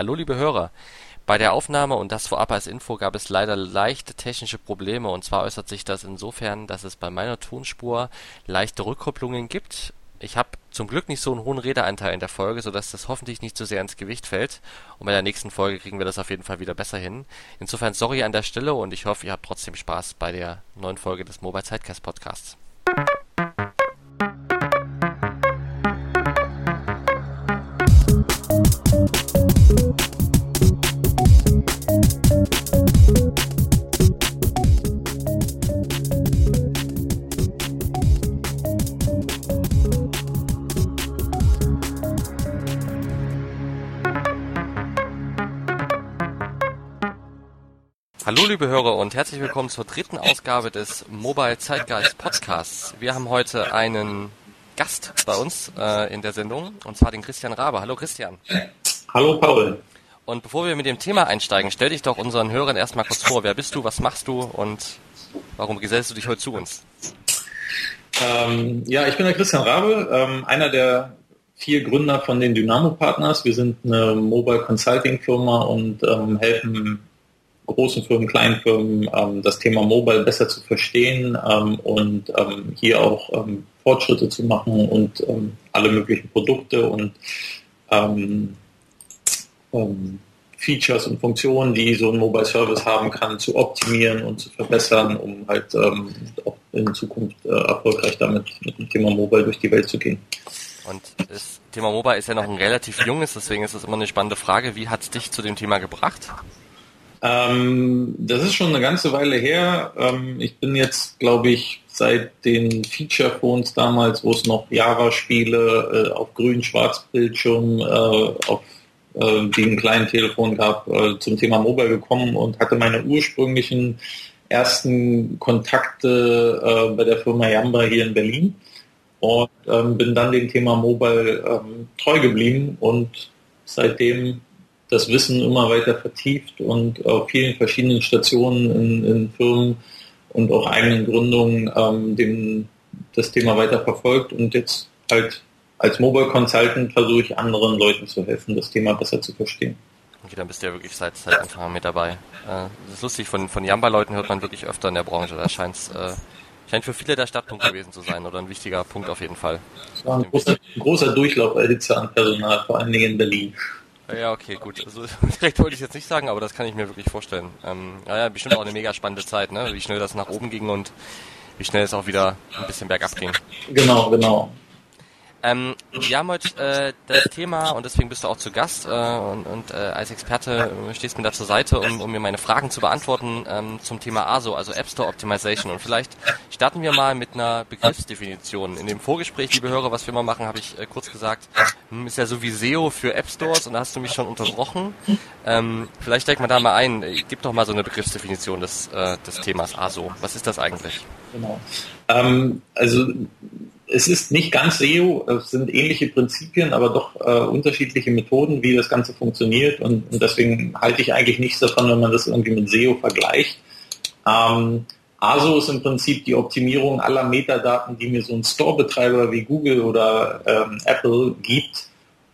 Hallo liebe Hörer. Bei der Aufnahme und das vorab als Info gab es leider leichte technische Probleme und zwar äußert sich das insofern, dass es bei meiner Tonspur leichte Rückkopplungen gibt. Ich habe zum Glück nicht so einen hohen Redeanteil in der Folge, sodass das hoffentlich nicht zu sehr ins Gewicht fällt. Und bei der nächsten Folge kriegen wir das auf jeden Fall wieder besser hin. Insofern sorry an der Stelle und ich hoffe, ihr habt trotzdem Spaß bei der neuen Folge des Mobile Zeitcast Podcasts. Liebe Hörer und herzlich willkommen zur dritten Ausgabe des Mobile Zeitgeist Podcasts. Wir haben heute einen Gast bei uns äh, in der Sendung und zwar den Christian Rabe. Hallo Christian. Hallo Paul. Und bevor wir mit dem Thema einsteigen, stell dich doch unseren Hörern erstmal kurz vor. Wer bist du, was machst du und warum gesellst du dich heute zu uns? Ähm, ja, ich bin der Christian Rabe, ähm, einer der vier Gründer von den Dynamo Partners. Wir sind eine Mobile Consulting Firma und ähm, helfen großen Firmen, kleinen Firmen ähm, das Thema Mobile besser zu verstehen ähm, und ähm, hier auch ähm, Fortschritte zu machen und ähm, alle möglichen Produkte und ähm, Features und Funktionen, die so ein Mobile Service haben kann, zu optimieren und zu verbessern, um halt auch in Zukunft äh, erfolgreich damit mit dem Thema Mobile durch die Welt zu gehen. Und das Thema Mobile ist ja noch ein relativ junges, deswegen ist es immer eine spannende Frage. Wie hat es dich zu dem Thema gebracht? Ähm, das ist schon eine ganze Weile her. Ähm, ich bin jetzt, glaube ich, seit den Feature-Phones damals, wo es noch Java-Spiele äh, auf grün-schwarz-Bildschirm, äh, auf äh, ein kleinen Telefon gab, äh, zum Thema Mobile gekommen und hatte meine ursprünglichen ersten Kontakte äh, bei der Firma Yamba hier in Berlin und ähm, bin dann dem Thema Mobile ähm, treu geblieben und seitdem das Wissen immer weiter vertieft und auf vielen verschiedenen Stationen in, in Firmen und auch eigenen Gründungen ähm, dem, das Thema weiter verfolgt und jetzt halt als Mobile Consultant versuche ich anderen Leuten zu helfen, das Thema besser zu verstehen. Okay, dann bist du ja wirklich seit, seit Anfang an mit dabei. Äh, das ist lustig, von, von Jamba-Leuten hört man wirklich öfter in der Branche. Da scheint äh, scheint für viele der Startpunkt gewesen zu sein oder ein wichtiger Punkt auf jeden Fall. Es war ein großer, großer Durchlauf Hitze an Personal, vor allen Dingen in Berlin. Ja, okay, gut. Also direkt wollte ich jetzt nicht sagen, aber das kann ich mir wirklich vorstellen. Ähm, ja, bestimmt auch eine mega spannende Zeit, ne? Wie schnell das nach oben ging und wie schnell es auch wieder ein bisschen bergab ging. Genau, genau. Ähm, wir haben heute äh, das Thema und deswegen bist du auch zu Gast äh, und, und äh, als Experte stehst mir da zur Seite, um, um mir meine Fragen zu beantworten ähm, zum Thema ASO, also App Store Optimization. Und vielleicht starten wir mal mit einer Begriffsdefinition. In dem Vorgespräch, liebe Hörer, was wir mal machen, habe ich äh, kurz gesagt, hm, ist ja so wie SEO für App Stores und da hast du mich schon unterbrochen. Ähm, vielleicht steigt man da mal ein. Gib doch mal so eine Begriffsdefinition des, äh, des Themas ASO. Was ist das eigentlich? Genau. Ähm, also es ist nicht ganz SEO, es sind ähnliche Prinzipien, aber doch äh, unterschiedliche Methoden, wie das Ganze funktioniert. Und, und, deswegen halte ich eigentlich nichts davon, wenn man das irgendwie mit SEO vergleicht. Ähm, ASO ist im Prinzip die Optimierung aller Metadaten, die mir so ein Store-Betreiber wie Google oder ähm, Apple gibt,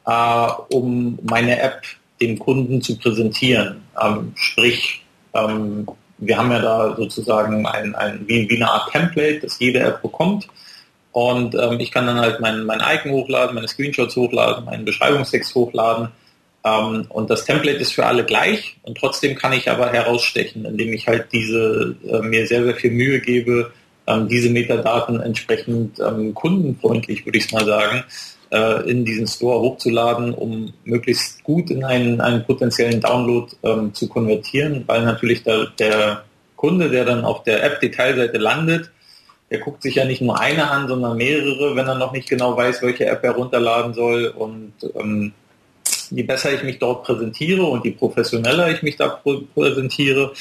äh, um meine App dem Kunden zu präsentieren. Ähm, sprich, ähm, wir haben ja da sozusagen ein, ein, wie, wie eine Art Template, das jede App bekommt und ähm, ich kann dann halt mein, mein Icon hochladen, meine Screenshots hochladen, meinen Beschreibungstext hochladen. Ähm, und das Template ist für alle gleich und trotzdem kann ich aber herausstechen, indem ich halt diese äh, mir sehr, sehr viel Mühe gebe, ähm, diese Metadaten entsprechend ähm, kundenfreundlich, würde ich mal sagen, äh, in diesen Store hochzuladen, um möglichst gut in einen, einen potenziellen Download ähm, zu konvertieren, weil natürlich der, der Kunde, der dann auf der App-Detailseite landet, er guckt sich ja nicht nur eine an, sondern mehrere, wenn er noch nicht genau weiß, welche App er runterladen soll. Und ähm, je besser ich mich dort präsentiere und je professioneller ich mich da präsentiere,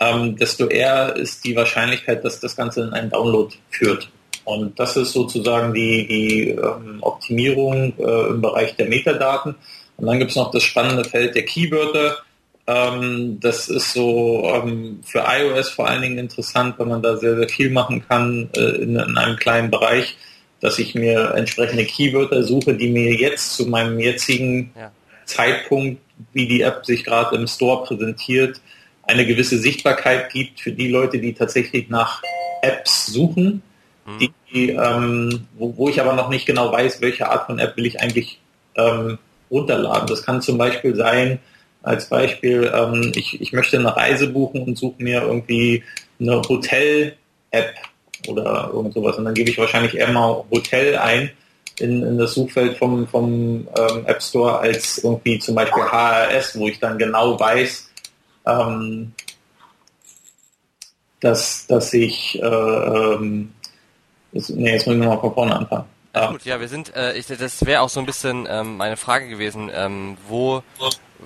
ähm, desto eher ist die Wahrscheinlichkeit, dass das Ganze in einen Download führt. Und das ist sozusagen die, die ähm, Optimierung äh, im Bereich der Metadaten. Und dann gibt es noch das spannende Feld der Keywörter ähm, das ist so ähm, für iOS vor allen Dingen interessant, weil man da sehr, sehr viel machen kann äh, in, in, einem kleinen Bereich, dass ich mir entsprechende Keywörter suche, die mir jetzt zu meinem jetzigen ja. Zeitpunkt wie die App sich gerade im Store präsentiert, eine gewisse Sichtbarkeit gibt für die Leute, die tatsächlich nach Apps suchen, mhm. die, ähm, wo, wo, ich aber noch nicht genau weiß, welche Art von App will ich eigentlich ähm, runterladen. Das kann zum Beispiel sein, als Beispiel, ähm, ich, ich möchte eine Reise buchen und suche mir irgendwie eine Hotel-App oder irgend sowas. Und dann gebe ich wahrscheinlich eher mal Hotel ein in, in das Suchfeld vom, vom ähm, App Store als irgendwie zum Beispiel HRS, wo ich dann genau weiß, ähm, dass, dass ich, äh, ähm, das, jetzt muss ich nochmal von vorne anfangen. Ja, gut, ja, wir sind, äh, ich, das wäre auch so ein bisschen ähm, meine Frage gewesen, ähm, wo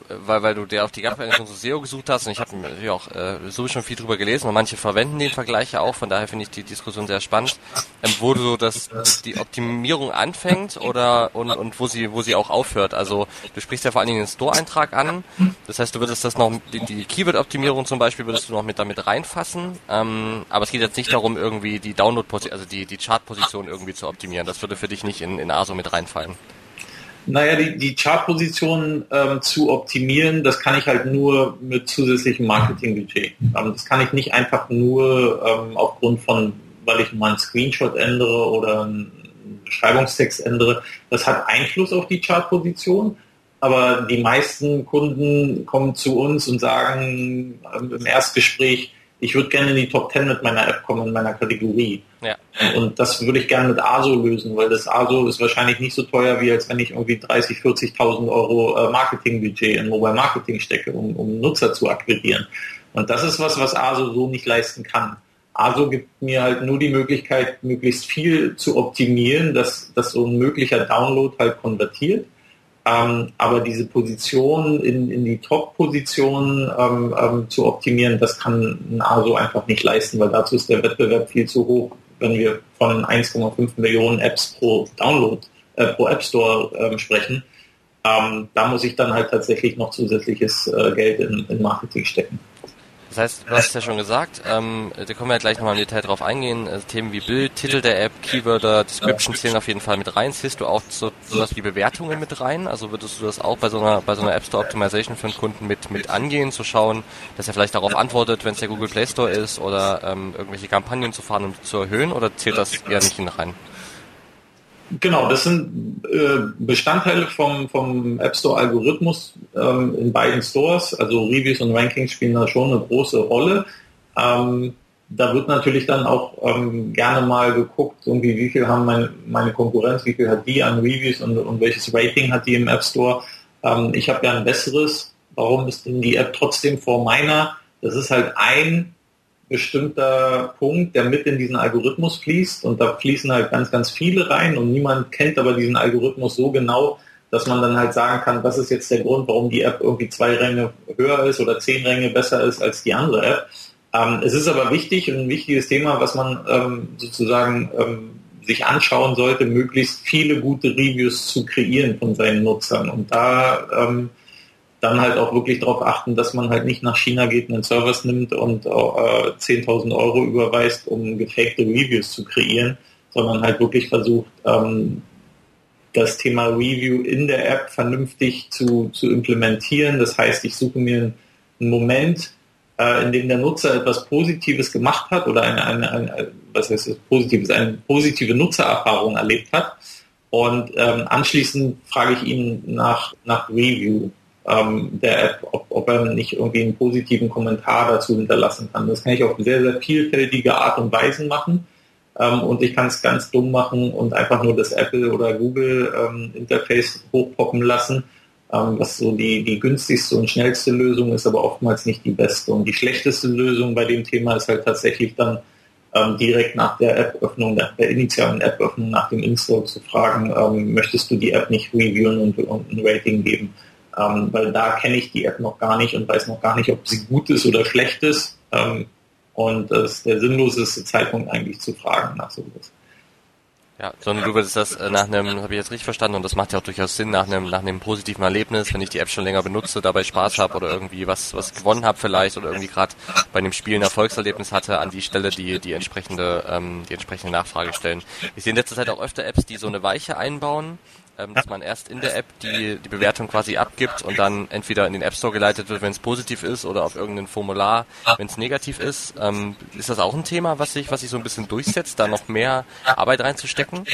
weil, weil du dir auf die Gap von SEO gesucht hast und ich habe natürlich auch äh, so schon viel drüber gelesen und manche verwenden den Vergleich ja auch, von daher finde ich die Diskussion sehr spannend, ähm, wo du das die Optimierung anfängt oder und, und wo sie wo sie auch aufhört. Also du sprichst ja vor allen Dingen den Store-Eintrag an, das heißt du würdest das noch die, die Keyword-Optimierung zum Beispiel würdest du noch mit damit reinfassen, ähm, aber es geht jetzt nicht darum irgendwie die Download-Position, also die die Chart-Position irgendwie zu optimieren. Das würde für dich nicht in, in ASO mit reinfallen. Naja, die, die Chartpositionen ähm, zu optimieren, das kann ich halt nur mit zusätzlichem Marketingbudget. Ähm, das kann ich nicht einfach nur ähm, aufgrund von, weil ich mal einen Screenshot ändere oder einen Beschreibungstext ändere. Das hat Einfluss auf die Chartposition, aber die meisten Kunden kommen zu uns und sagen ähm, im Erstgespräch, ich würde gerne in die Top 10 mit meiner App kommen, in meiner Kategorie. Ja. Und das würde ich gerne mit ASO lösen, weil das ASO ist wahrscheinlich nicht so teuer, wie als wenn ich irgendwie 30, 40.000 Euro äh, Marketingbudget in Mobile Marketing stecke, um, um Nutzer zu akquirieren. Und das ist was, was ASO so nicht leisten kann. ASO gibt mir halt nur die Möglichkeit, möglichst viel zu optimieren, dass, dass so ein möglicher Download halt konvertiert ähm, aber diese Position in, in die Top-Position ähm, ähm, zu optimieren, das kann ein ASO einfach nicht leisten, weil dazu ist der Wettbewerb viel zu hoch, wenn wir von 1,5 Millionen Apps pro Download, äh, pro App Store ähm, sprechen. Ähm, da muss ich dann halt tatsächlich noch zusätzliches äh, Geld in, in Marketing stecken. Das heißt, du hast es ja schon gesagt, ähm, da können wir ja gleich nochmal im Detail drauf eingehen. Äh, Themen wie Bild, Titel der App, Keywörter, Description zählen auf jeden Fall mit rein. Ziehst du auch so sowas wie Bewertungen mit rein? Also würdest du das auch bei so einer bei so einer App Store Optimization für einen Kunden mit mit angehen, zu schauen, dass er vielleicht darauf antwortet, wenn es der Google Play Store ist oder ähm, irgendwelche Kampagnen zu fahren, um zu erhöhen oder zählt das eher nicht in rein? Genau, das sind äh, Bestandteile vom, vom App Store Algorithmus ähm, in beiden Stores. Also Reviews und Rankings spielen da schon eine große Rolle. Ähm, da wird natürlich dann auch ähm, gerne mal geguckt, irgendwie wie viel haben meine, meine Konkurrenz, wie viel hat die an Reviews und, und welches Rating hat die im App Store. Ich habe ja ein besseres. Warum ist denn die App trotzdem vor meiner? Das ist halt ein bestimmter Punkt, der mit in diesen Algorithmus fließt und da fließen halt ganz, ganz viele rein und niemand kennt aber diesen Algorithmus so genau, dass man dann halt sagen kann, das ist jetzt der Grund, warum die App irgendwie zwei Ränge höher ist oder zehn Ränge besser ist als die andere App. Ähm, es ist aber wichtig und ein wichtiges Thema, was man ähm, sozusagen ähm, sich anschauen sollte, möglichst viele gute Reviews zu kreieren von seinen Nutzern. Und da ähm, dann halt auch wirklich darauf achten, dass man halt nicht nach China geht, einen Service nimmt und äh, 10.000 Euro überweist, um gefakte Reviews zu kreieren, sondern halt wirklich versucht, ähm, das Thema Review in der App vernünftig zu, zu implementieren. Das heißt, ich suche mir einen Moment, äh, in dem der Nutzer etwas Positives gemacht hat oder eine, eine, eine was heißt das Positives, eine positive Nutzererfahrung erlebt hat. Und ähm, anschließend frage ich ihn nach, nach Review ähm, der App, ob, ob er nicht irgendwie einen positiven Kommentar dazu hinterlassen kann. Das kann ich auf sehr, sehr vielfältige Art und Weise machen. Ähm, und ich kann es ganz dumm machen und einfach nur das Apple oder Google ähm, Interface hochpoppen lassen, ähm, was so die, die günstigste und schnellste Lösung ist, aber oftmals nicht die beste. Und die schlechteste Lösung bei dem Thema ist halt tatsächlich dann ähm, direkt nach der App-Öffnung, der, der initialen App-Öffnung nach dem Install zu fragen, ähm, möchtest du die App nicht reviewen und, und ein Rating geben? Ähm, weil da kenne ich die App noch gar nicht und weiß noch gar nicht, ob sie gut ist oder schlecht ist. Ähm, und das ist der sinnloseste Zeitpunkt eigentlich zu fragen nach sowas. Ja, sondern du würdest das äh, nach einem, habe ich jetzt richtig verstanden, und das macht ja auch durchaus Sinn, nach einem, nach einem positiven Erlebnis, wenn ich die App schon länger benutze, dabei Spaß habe oder irgendwie was, was gewonnen habe vielleicht oder irgendwie gerade bei einem Spiel ein Erfolgserlebnis hatte, an die Stelle die, die entsprechende, ähm, die entsprechende Nachfrage stellen. Ich sehe in letzter Zeit auch öfter Apps, die so eine Weiche einbauen, ähm, dass man erst in der App die, die Bewertung quasi abgibt und dann entweder in den App Store geleitet wird, wenn es positiv ist, oder auf irgendein Formular, wenn es negativ ist. Ähm, ist das auch ein Thema, was sich, was sich so ein bisschen durchsetzt, da noch mehr Arbeit reinzustecken?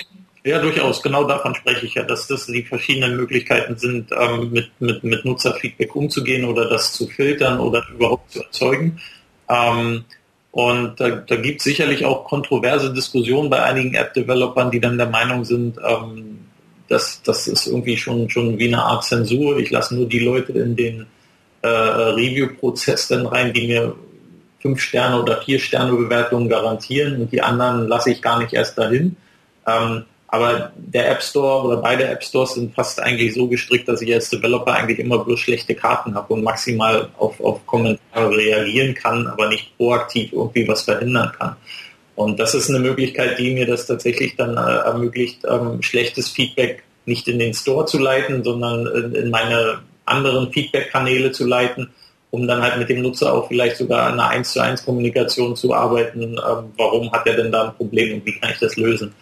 Ja, durchaus. Genau davon spreche ich ja, dass das die verschiedenen Möglichkeiten sind, ähm, mit, mit, mit Nutzerfeedback umzugehen oder das zu filtern oder überhaupt zu erzeugen. Ähm, und da, da gibt es sicherlich auch kontroverse Diskussionen bei einigen App-Developern, die dann der Meinung sind, ähm, dass das ist irgendwie schon, schon wie eine Art Zensur. Ich lasse nur die Leute in den äh, Review-Prozess dann rein, die mir fünf Sterne oder vier Sterne Bewertungen garantieren und die anderen lasse ich gar nicht erst dahin. Ähm, aber der App Store oder beide App Stores sind fast eigentlich so gestrickt, dass ich als Developer eigentlich immer bloß schlechte Karten habe und maximal auf, auf Kommentare reagieren kann, aber nicht proaktiv irgendwie was verhindern kann. Und das ist eine Möglichkeit, die mir das tatsächlich dann äh, ermöglicht, ähm, schlechtes Feedback nicht in den Store zu leiten, sondern in, in meine anderen Feedback-Kanäle zu leiten, um dann halt mit dem Nutzer auch vielleicht sogar an einer 1 zu 1 Kommunikation zu arbeiten. Ähm, warum hat er denn da ein Problem und wie kann ich das lösen?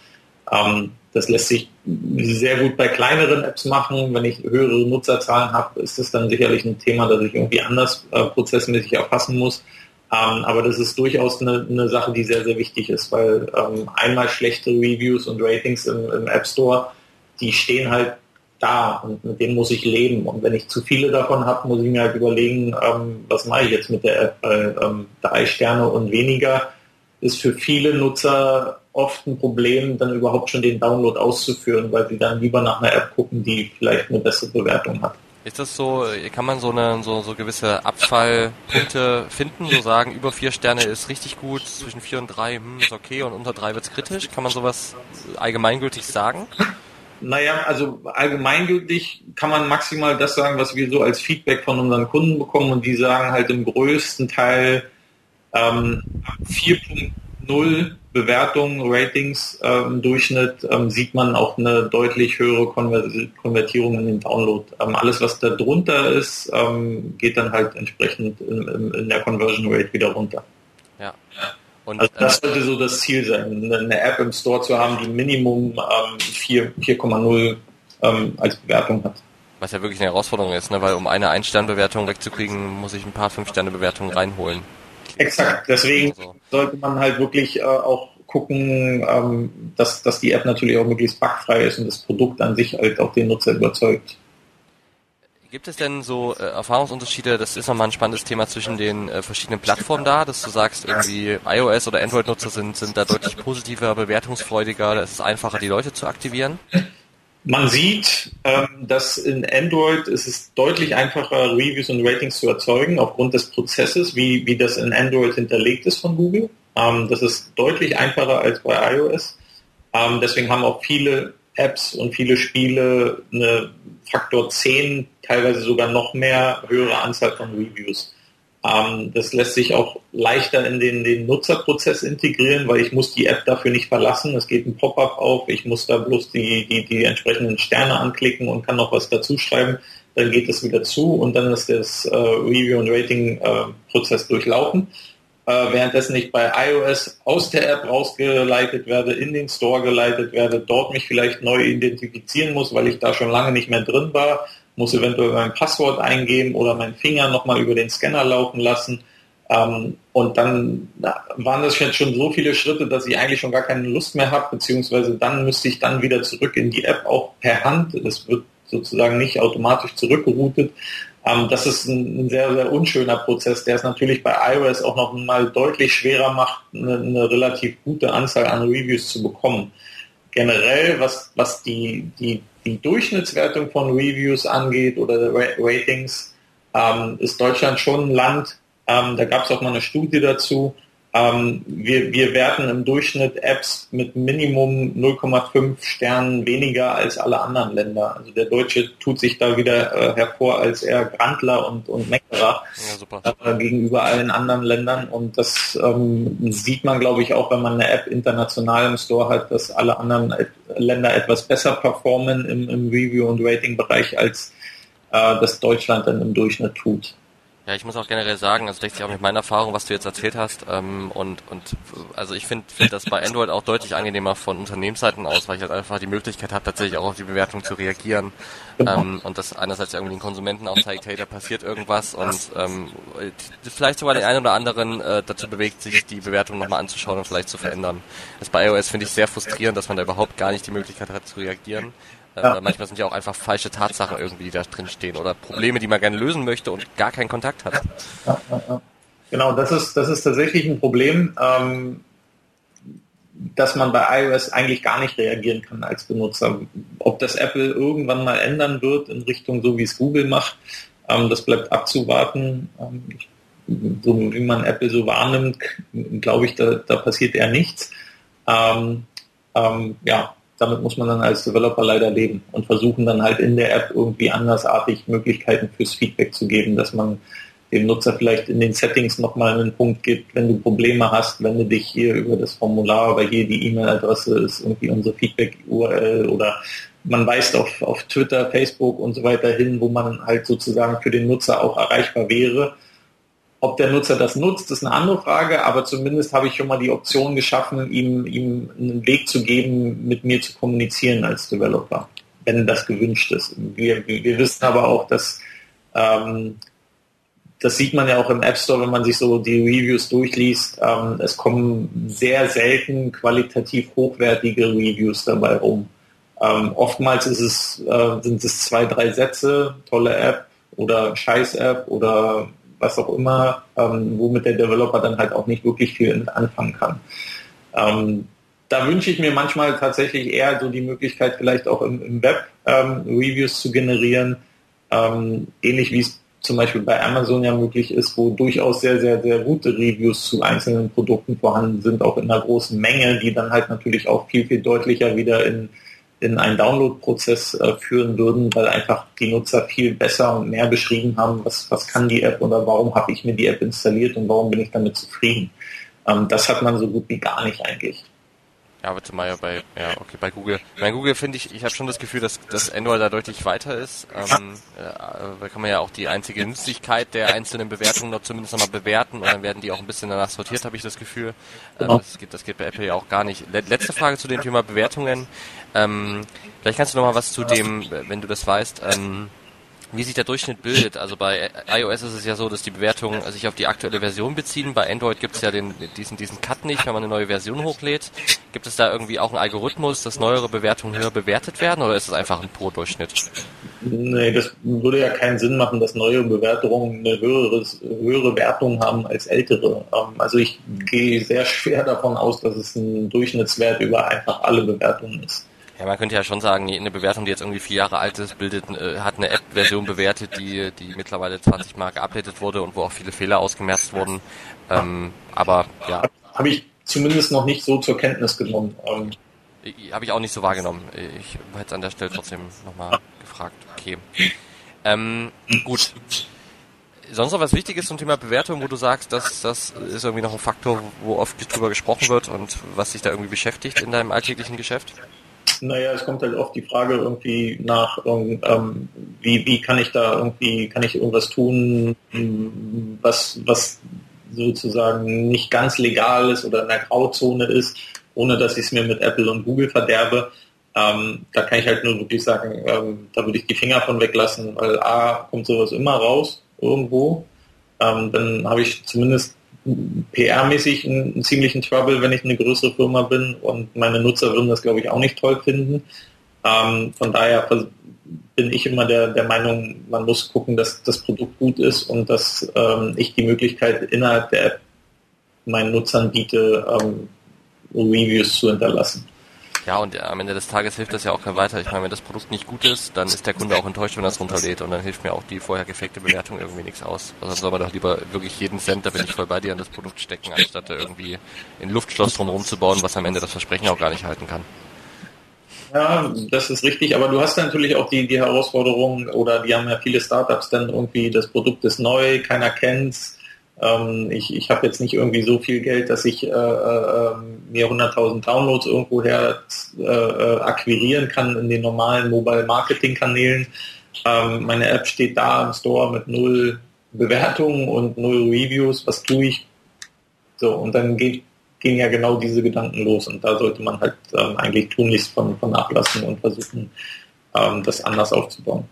Ähm, das lässt sich sehr gut bei kleineren Apps machen. Wenn ich höhere Nutzerzahlen habe, ist das dann sicherlich ein Thema, das ich irgendwie anders äh, prozessmäßig erfassen muss. Ähm, aber das ist durchaus eine, eine, Sache, die sehr, sehr wichtig ist, weil ähm, einmal schlechte Reviews und Ratings im, im, App Store, die stehen halt da und mit denen muss ich leben. Und wenn ich zu viele davon habe, muss ich mir halt überlegen, ähm, was mache ich jetzt mit der App, weil ähm, drei Sterne und weniger ist für viele Nutzer oft ein Problem, dann überhaupt schon den Download auszuführen, weil sie dann lieber nach einer App gucken, die vielleicht eine bessere Bewertung hat. Ist das so, kann man so eine so, so gewisse Abfallpunkte finden, so sagen, über vier Sterne ist richtig gut, zwischen vier und drei hm, ist okay und unter drei wird es kritisch? Kann man sowas allgemeingültig sagen? Naja, also allgemeingültig kann man maximal das sagen, was wir so als Feedback von unseren Kunden bekommen und die sagen halt im größten Teil ähm, 4.0 Bewertungen, Ratings äh, im Durchschnitt ähm, sieht man auch eine deutlich höhere Konver Konvertierung in den Download. Ähm, alles, was da drunter ist, ähm, geht dann halt entsprechend in, in, der Conversion Rate wieder runter. Ja. Und, also das sollte so das Ziel sein, eine App im Store zu haben, die Minimum 4,0 ähm, als Bewertung hat. Was ja wirklich eine Herausforderung ist, ne? weil um eine Ein-Stern-Bewertung wegzukriegen, muss ich ein paar Fünf-Sterne-Bewertungen reinholen. Exakt, deswegen also. sollte man halt wirklich äh, auch gucken, ähm, dass, dass die App natürlich auch möglichst bugfrei ist und das Produkt an sich halt auch den Nutzer überzeugt. Gibt es denn so äh, Erfahrungsunterschiede, das ist nochmal ein spannendes Thema zwischen den äh, verschiedenen Plattformen da, dass du sagst, irgendwie iOS oder Android-Nutzer sind, sind da deutlich positiver, bewertungsfreudiger, da ist es einfacher, die Leute zu aktivieren? Man sieht, ähm, dass in Android ist es deutlich einfacher, Reviews und Ratings zu erzeugen, aufgrund des Prozesses, wie, wie das in Android hinterlegt ist von Google. Ähm, das ist deutlich einfacher als bei iOS. Ähm, deswegen haben auch viele Apps und viele Spiele eine Faktor 10, teilweise sogar noch mehr höhere Anzahl von Reviews. Ähm, das lässt sich auch leichter in den, den Nutzerprozess integrieren, weil ich muss die App dafür nicht verlassen. Es geht ein Pop-up auf, ich muss da bloß die, die, die entsprechenden Sterne anklicken und kann noch was dazu schreiben. Dann geht es wieder zu und dann ist das äh, Review- und Rating-Prozess äh, durchlaufen. Äh, währenddessen ich bei iOS aus der App rausgeleitet werde, in den Store geleitet werde, dort mich vielleicht neu identifizieren muss, weil ich da schon lange nicht mehr drin war, muss eventuell mein Passwort eingeben oder meinen Finger nochmal über den Scanner laufen lassen. Ähm, und dann waren das jetzt schon so viele Schritte, dass ich eigentlich schon gar keine Lust mehr habe, beziehungsweise dann müsste ich dann wieder zurück in die App, auch per Hand. Das wird sozusagen nicht automatisch zurückgeroutet. Ähm, das ist ein, sehr, sehr unschöner Prozess, der es natürlich bei iOS auch noch mal deutlich schwerer macht, eine, eine relativ gute Anzahl an Reviews zu bekommen. Generell, was, was die, die die Durchschnittswertung von Reviews angeht oder Ratings, ähm, ist Deutschland schon ein Land, ähm, da gab es auch mal eine Studie dazu, ähm, wir, wir werten im Durchschnitt Apps mit Minimum 0,5 Sternen weniger als alle anderen Länder. Also der Deutsche tut sich da wieder äh, hervor als eher Grandler und, und Meckerer ja, äh, gegenüber allen anderen Ländern. Und das ähm, sieht man, glaube ich, auch, wenn man eine App international im Store hat, dass alle anderen Länder etwas besser performen im, im Review- und Rating-Bereich, als äh, das Deutschland dann im Durchschnitt tut. Ja, ich muss auch generell sagen, also deckt sich auch mit meiner Erfahrung, was du jetzt erzählt hast. Ähm, und, und also ich finde find das bei Android auch deutlich angenehmer von Unternehmensseiten aus, weil ich halt einfach die Möglichkeit habe, tatsächlich auch auf die Bewertung zu reagieren. Ähm, und das einerseits irgendwie den Konsumenten auch zeigt, hey, da passiert irgendwas und ähm, vielleicht sogar den einen oder anderen äh, dazu bewegt, sich die Bewertung nochmal anzuschauen und vielleicht zu verändern. Das bei iOS finde ich sehr frustrierend, dass man da überhaupt gar nicht die Möglichkeit hat zu reagieren. Äh, ja. manchmal sind ja auch einfach falsche Tatsachen irgendwie, die da drin stehen oder Probleme, die man gerne lösen möchte und gar keinen Kontakt hat. Ja, ja, genau, das ist, das ist tatsächlich ein Problem, ähm, dass man bei iOS eigentlich gar nicht reagieren kann als Benutzer. Ob das Apple irgendwann mal ändern wird in Richtung so wie es Google macht, ähm, das bleibt abzuwarten. Ähm, so wie man Apple so wahrnimmt, glaube ich, da, da passiert eher nichts. Ähm, ähm, ja, damit muss man dann als Developer leider leben und versuchen dann halt in der App irgendwie andersartig Möglichkeiten fürs Feedback zu geben, dass man dem Nutzer vielleicht in den Settings nochmal einen Punkt gibt, wenn du Probleme hast, wende dich hier über das Formular oder hier die E-Mail-Adresse ist irgendwie unsere Feedback-URL oder man weist auf, auf Twitter, Facebook und so weiter hin, wo man halt sozusagen für den Nutzer auch erreichbar wäre ob der Nutzer das nutzt, ist eine andere Frage, aber zumindest habe ich schon mal die Option geschaffen, ihm, ihm einen Weg zu geben, mit mir zu kommunizieren als Developer, wenn das gewünscht ist. Wir, wir wissen aber auch, dass ähm, das sieht man ja auch im App Store, wenn man sich so die Reviews durchliest. Ähm, es kommen sehr selten qualitativ hochwertige Reviews dabei rum. Ähm, oftmals es, äh, sind es zwei, drei Sätze, tolle App oder Scheiß-App oder was auch immer, ähm, womit der Developer dann halt auch nicht wirklich viel anfangen kann. Ähm, da wünsche ich mir manchmal tatsächlich eher so die Möglichkeit, vielleicht auch im, im Web ähm, Reviews zu generieren, ähm, ähnlich wie es zum Beispiel bei Amazon ja möglich ist, wo durchaus sehr, sehr, sehr gute Reviews zu einzelnen Produkten vorhanden sind, auch in einer großen Menge, die dann halt natürlich auch viel, viel deutlicher wieder in in einen Download-Prozess äh, führen würden, weil einfach die Nutzer viel besser und mehr beschrieben haben, was, was kann die App oder warum habe ich mir die App installiert und warum bin ich damit zufrieden. Ähm, das hat man so gut wie gar nicht eigentlich. Ja, warte mal, ja, bei, ja, okay, bei Google. Bei Google finde ich, ich habe schon das Gefühl, dass, dass Android da deutlich weiter ist. Ähm, äh, da kann man ja auch die einzige Nützlichkeit der einzelnen Bewertungen noch zumindest nochmal bewerten und dann werden die auch ein bisschen danach sortiert, habe ich das Gefühl. Ähm, genau. das, geht, das geht bei Apple ja auch gar nicht. Letzte Frage zu dem Thema Bewertungen. Ähm, vielleicht kannst du nochmal was zu dem, wenn du das weißt, ähm, wie sich der Durchschnitt bildet. Also bei iOS ist es ja so, dass die Bewertungen sich auf die aktuelle Version beziehen. Bei Android gibt es ja den, diesen, diesen Cut nicht, wenn man eine neue Version hochlädt. Gibt es da irgendwie auch einen Algorithmus, dass neuere Bewertungen höher bewertet werden oder ist es einfach ein Pro-Durchschnitt? Nee, das würde ja keinen Sinn machen, dass neue Bewertungen eine höhere, höhere Wertung haben als ältere. Ähm, also ich gehe sehr schwer davon aus, dass es ein Durchschnittswert über einfach alle Bewertungen ist. Ja, man könnte ja schon sagen, eine Bewertung, die jetzt irgendwie vier Jahre alt ist, bildet, äh, hat eine App-Version bewertet, die, die mittlerweile 20 Mal geupdatet wurde und wo auch viele Fehler ausgemerzt wurden. Ähm, aber ja. Habe ich zumindest noch nicht so zur Kenntnis genommen. Ähm. Habe ich auch nicht so wahrgenommen. Ich hätte es an der Stelle trotzdem nochmal gefragt. Okay. Ähm, gut. Sonst noch was Wichtiges zum Thema Bewertung, wo du sagst, dass das ist irgendwie noch ein Faktor, wo oft drüber gesprochen wird und was dich da irgendwie beschäftigt in deinem alltäglichen Geschäft? Naja, es kommt halt oft die Frage irgendwie nach, ähm, wie, wie kann ich da irgendwie, kann ich irgendwas tun, was, was sozusagen nicht ganz legal ist oder in der Grauzone ist, ohne dass ich es mir mit Apple und Google verderbe. Ähm, da kann ich halt nur wirklich sagen, ähm, da würde ich die Finger von weglassen, weil A, kommt sowas immer raus, irgendwo. Ähm, dann habe ich zumindest PR-mäßig einen, ziemlichen Trouble, wenn ich eine größere Firma bin und meine Nutzer würden das, glaube ich, auch nicht toll finden. Ähm, von daher bin ich immer der, der Meinung, man muss gucken, dass das Produkt gut ist und dass ähm, ich die Möglichkeit innerhalb der App meinen Nutzern biete, ähm, Reviews zu hinterlassen. Ja, und am Ende des Tages hilft das ja auch kein weiter. Ich meine, wenn das Produkt nicht gut ist, dann ist der Kunde auch enttäuscht, wenn er es runterlädt und dann hilft mir auch die vorher gefakte Bewertung irgendwie nichts aus. Also soll man doch lieber wirklich jeden Cent, da bin ich voll bei dir, an das Produkt stecken, anstatt da irgendwie ein Luftschloss drumherum zu bauen, was am Ende das Versprechen auch gar nicht halten kann. Ja, das ist richtig, aber du hast natürlich auch die, die Herausforderung, oder die haben ja viele Startups dann irgendwie, das Produkt ist neu, keiner kennt's, ähm, ich ich habe jetzt nicht irgendwie so viel Geld, dass ich äh, äh, mir 100.000 Downloads irgendwoher äh, äh, akquirieren kann in den normalen Mobile Marketing Kanälen. Ähm, meine App steht da im Store mit null Bewertungen und neue Reviews, was tue ich? So, und dann geht, gehen ja genau diese Gedanken los und da sollte man halt ähm, eigentlich tunlichst von, von ablassen und versuchen, ähm, das anders aufzubauen.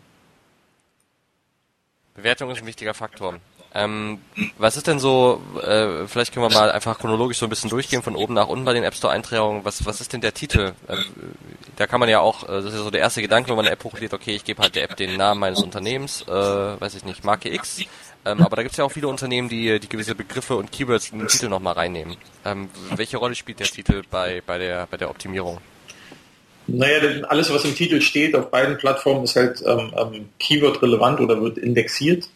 Bewertung ist ein wichtiger Faktor. Ähm, was ist denn so, äh, vielleicht können wir mal einfach chronologisch so ein bisschen durchgehen, von oben nach unten bei den App Store Einträgungen. Was, was ist denn der Titel? Äh, da kann man ja auch, äh, das ist ja so der erste Gedanke, wenn man eine App hochlädt, okay, ich gebe halt der App den Namen meines Unternehmens, äh, weiß ich nicht, Marke X. Ähm, aber da gibt es ja auch viele Unternehmen, die, die gewisse Begriffe und Keywords in den Titel nochmal reinnehmen. Ähm, welche Rolle spielt der Titel bei, bei, der, bei der Optimierung? Naja, alles, was im Titel steht auf beiden Plattformen, ist halt ähm, ähm, Keyword-relevant oder wird indexiert.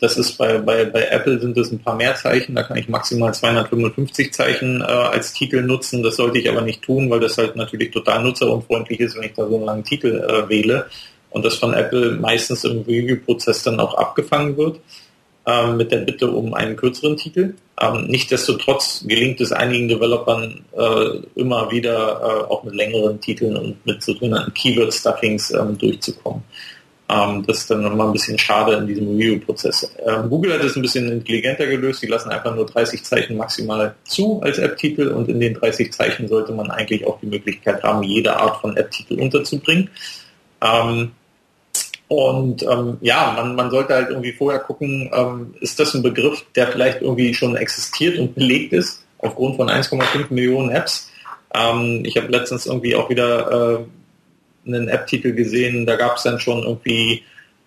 Das ist bei, bei, bei Apple sind es ein paar mehr Zeichen, da kann ich maximal 255 Zeichen äh, als Titel nutzen. Das sollte ich aber nicht tun, weil das halt natürlich total nutzerunfreundlich ist, wenn ich da so einen langen Titel äh, wähle und das von Apple meistens im Review-Prozess dann auch abgefangen wird ähm, mit der Bitte um einen kürzeren Titel. Ähm, Nichtsdestotrotz gelingt es einigen Developern äh, immer wieder äh, auch mit längeren Titeln und mit sogenannten Keyword-Stuffings ähm, durchzukommen. Ähm, das ist dann nochmal ein bisschen schade in diesem Review-Prozess. Ähm, Google hat es ein bisschen intelligenter gelöst. Die lassen einfach nur 30 Zeichen maximal zu als App-Titel und in den 30 Zeichen sollte man eigentlich auch die Möglichkeit haben, jede Art von App-Titel unterzubringen. Ähm, und ähm, ja, man, man sollte halt irgendwie vorher gucken, ähm, ist das ein Begriff, der vielleicht irgendwie schon existiert und belegt ist, aufgrund von 1,5 Millionen Apps. Ähm, ich habe letztens irgendwie auch wieder äh, einen App-Titel gesehen, da gab es dann schon irgendwie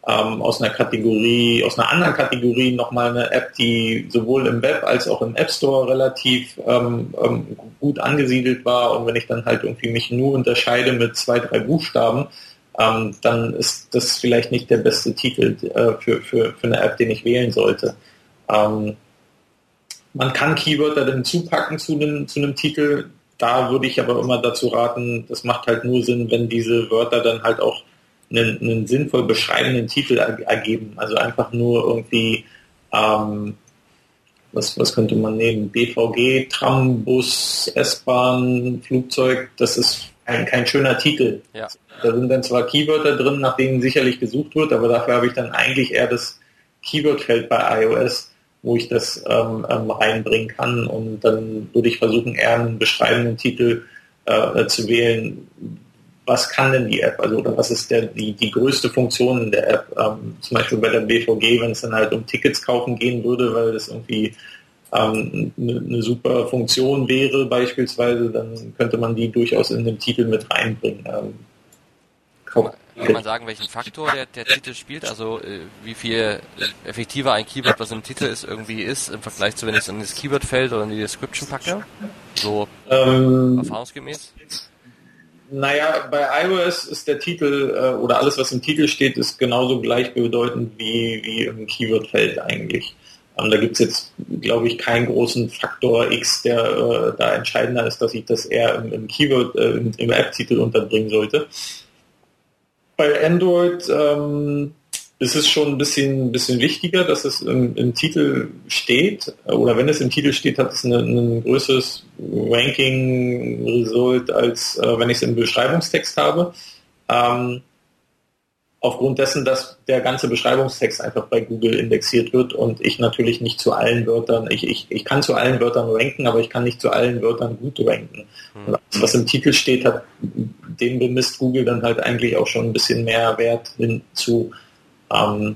ähm, aus einer Kategorie, aus einer anderen Kategorie nochmal eine App, die sowohl im Web als auch im App Store relativ ähm, ähm, gut angesiedelt war. Und wenn ich dann halt irgendwie mich nur unterscheide mit zwei, drei Buchstaben, ähm, dann ist das vielleicht nicht der beste Titel äh, für, für, für eine App, den ich wählen sollte. Ähm, man kann Keywörter dann zupacken zu einem, zu einem Titel, da würde ich aber immer dazu raten, das macht halt nur Sinn, wenn diese Wörter dann halt auch einen, einen sinnvoll beschreibenden Titel ergeben. Also einfach nur irgendwie, ähm, was, was könnte man nehmen? BVG, Tram, Bus, S-Bahn, Flugzeug, das ist ein, kein schöner Titel. Ja. Da sind dann zwar Keywörter drin, nach denen sicherlich gesucht wird, aber dafür habe ich dann eigentlich eher das Keywordfeld bei iOS wo ich das ähm, ähm, reinbringen kann. Und dann würde ich versuchen, eher einen beschreibenden Titel äh, zu wählen. Was kann denn die App? Also oder was ist der, die, die größte Funktion in der App? Ähm, zum Beispiel bei der BVG, wenn es dann halt um Tickets kaufen gehen würde, weil das irgendwie ähm, eine, super Funktion wäre beispielsweise, dann könnte man die durchaus in den Titel mit reinbringen. Ähm, kann man sagen, welchen Faktor der, der Titel spielt? Also äh, wie viel effektiver ein Keyword, was im Titel ist, irgendwie ist, im Vergleich zu, wenn ich es in das Keyword-Feld oder in die Description packe? So ähm, erfahrungsgemäß? Naja, bei iOS ist der Titel äh, oder alles, was im Titel steht, ist genauso gleichbedeutend wie, wie im Keyword-Feld eigentlich. Ähm, da gibt es jetzt, glaube ich, keinen großen Faktor X, der äh, da entscheidender ist, dass ich das eher im, im Keyword, äh, im, im App-Titel unterbringen sollte bei Android ähm, ist es schon ein bisschen, ein bisschen wichtiger, dass es im, im, Titel steht. Oder wenn es im Titel steht, hat es ein größeres Ranking-Result, als äh, wenn ich es im Beschreibungstext habe. Ähm, aufgrund dessen, dass der ganze Beschreibungstext einfach bei Google indexiert wird und ich natürlich nicht zu allen Wörtern, ich, ich, ich kann zu allen Wörtern ranken, aber ich kann nicht zu allen Wörtern gut ranken. Mhm. Und alles, was im Titel steht, hat, dem bemisst Google dann halt eigentlich auch schon ein bisschen mehr Wert hinzu. Ähm,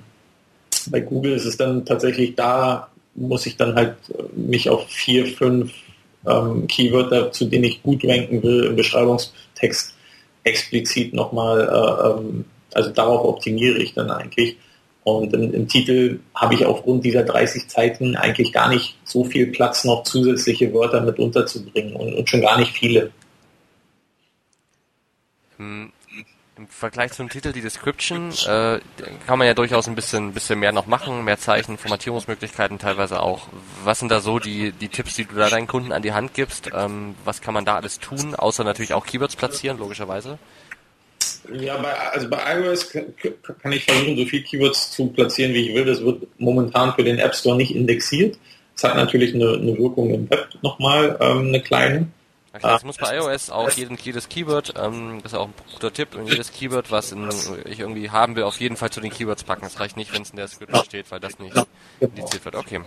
bei Google ist es dann tatsächlich da, muss ich dann halt mich auf vier, fünf ähm, Keywörter, zu denen ich gut ranken will, im Beschreibungstext explizit nochmal äh, ähm, also darauf optimiere ich dann eigentlich. Und im, im Titel habe ich aufgrund dieser 30 Zeiten eigentlich gar nicht so viel Platz, noch zusätzliche Wörter mit unterzubringen und, und schon gar nicht viele. Hm, Im Vergleich zum Titel, die Description, äh, kann man ja durchaus ein bisschen, bisschen mehr noch machen, mehr Zeichen, Formatierungsmöglichkeiten teilweise auch. Was sind da so die, die Tipps, die du da deinen Kunden an die Hand gibst? Ähm, was kann man da alles tun, außer natürlich auch Keywords platzieren, logischerweise? Ja, bei, also bei iOS kann ich versuchen, so viel Keywords zu platzieren, wie ich will. Das wird momentan für den App Store nicht indexiert. Es hat natürlich eine, eine Wirkung im Web nochmal, ähm, eine kleine. Okay, das muss bei iOS auch jeden, jedes Keyword, ähm, das ist auch ein guter Tipp, und jedes Keyword, was in, ich irgendwie haben will, auf jeden Fall zu den Keywords packen. Das reicht nicht, wenn es in der Script steht, weil das nicht indiziert wird. Okay.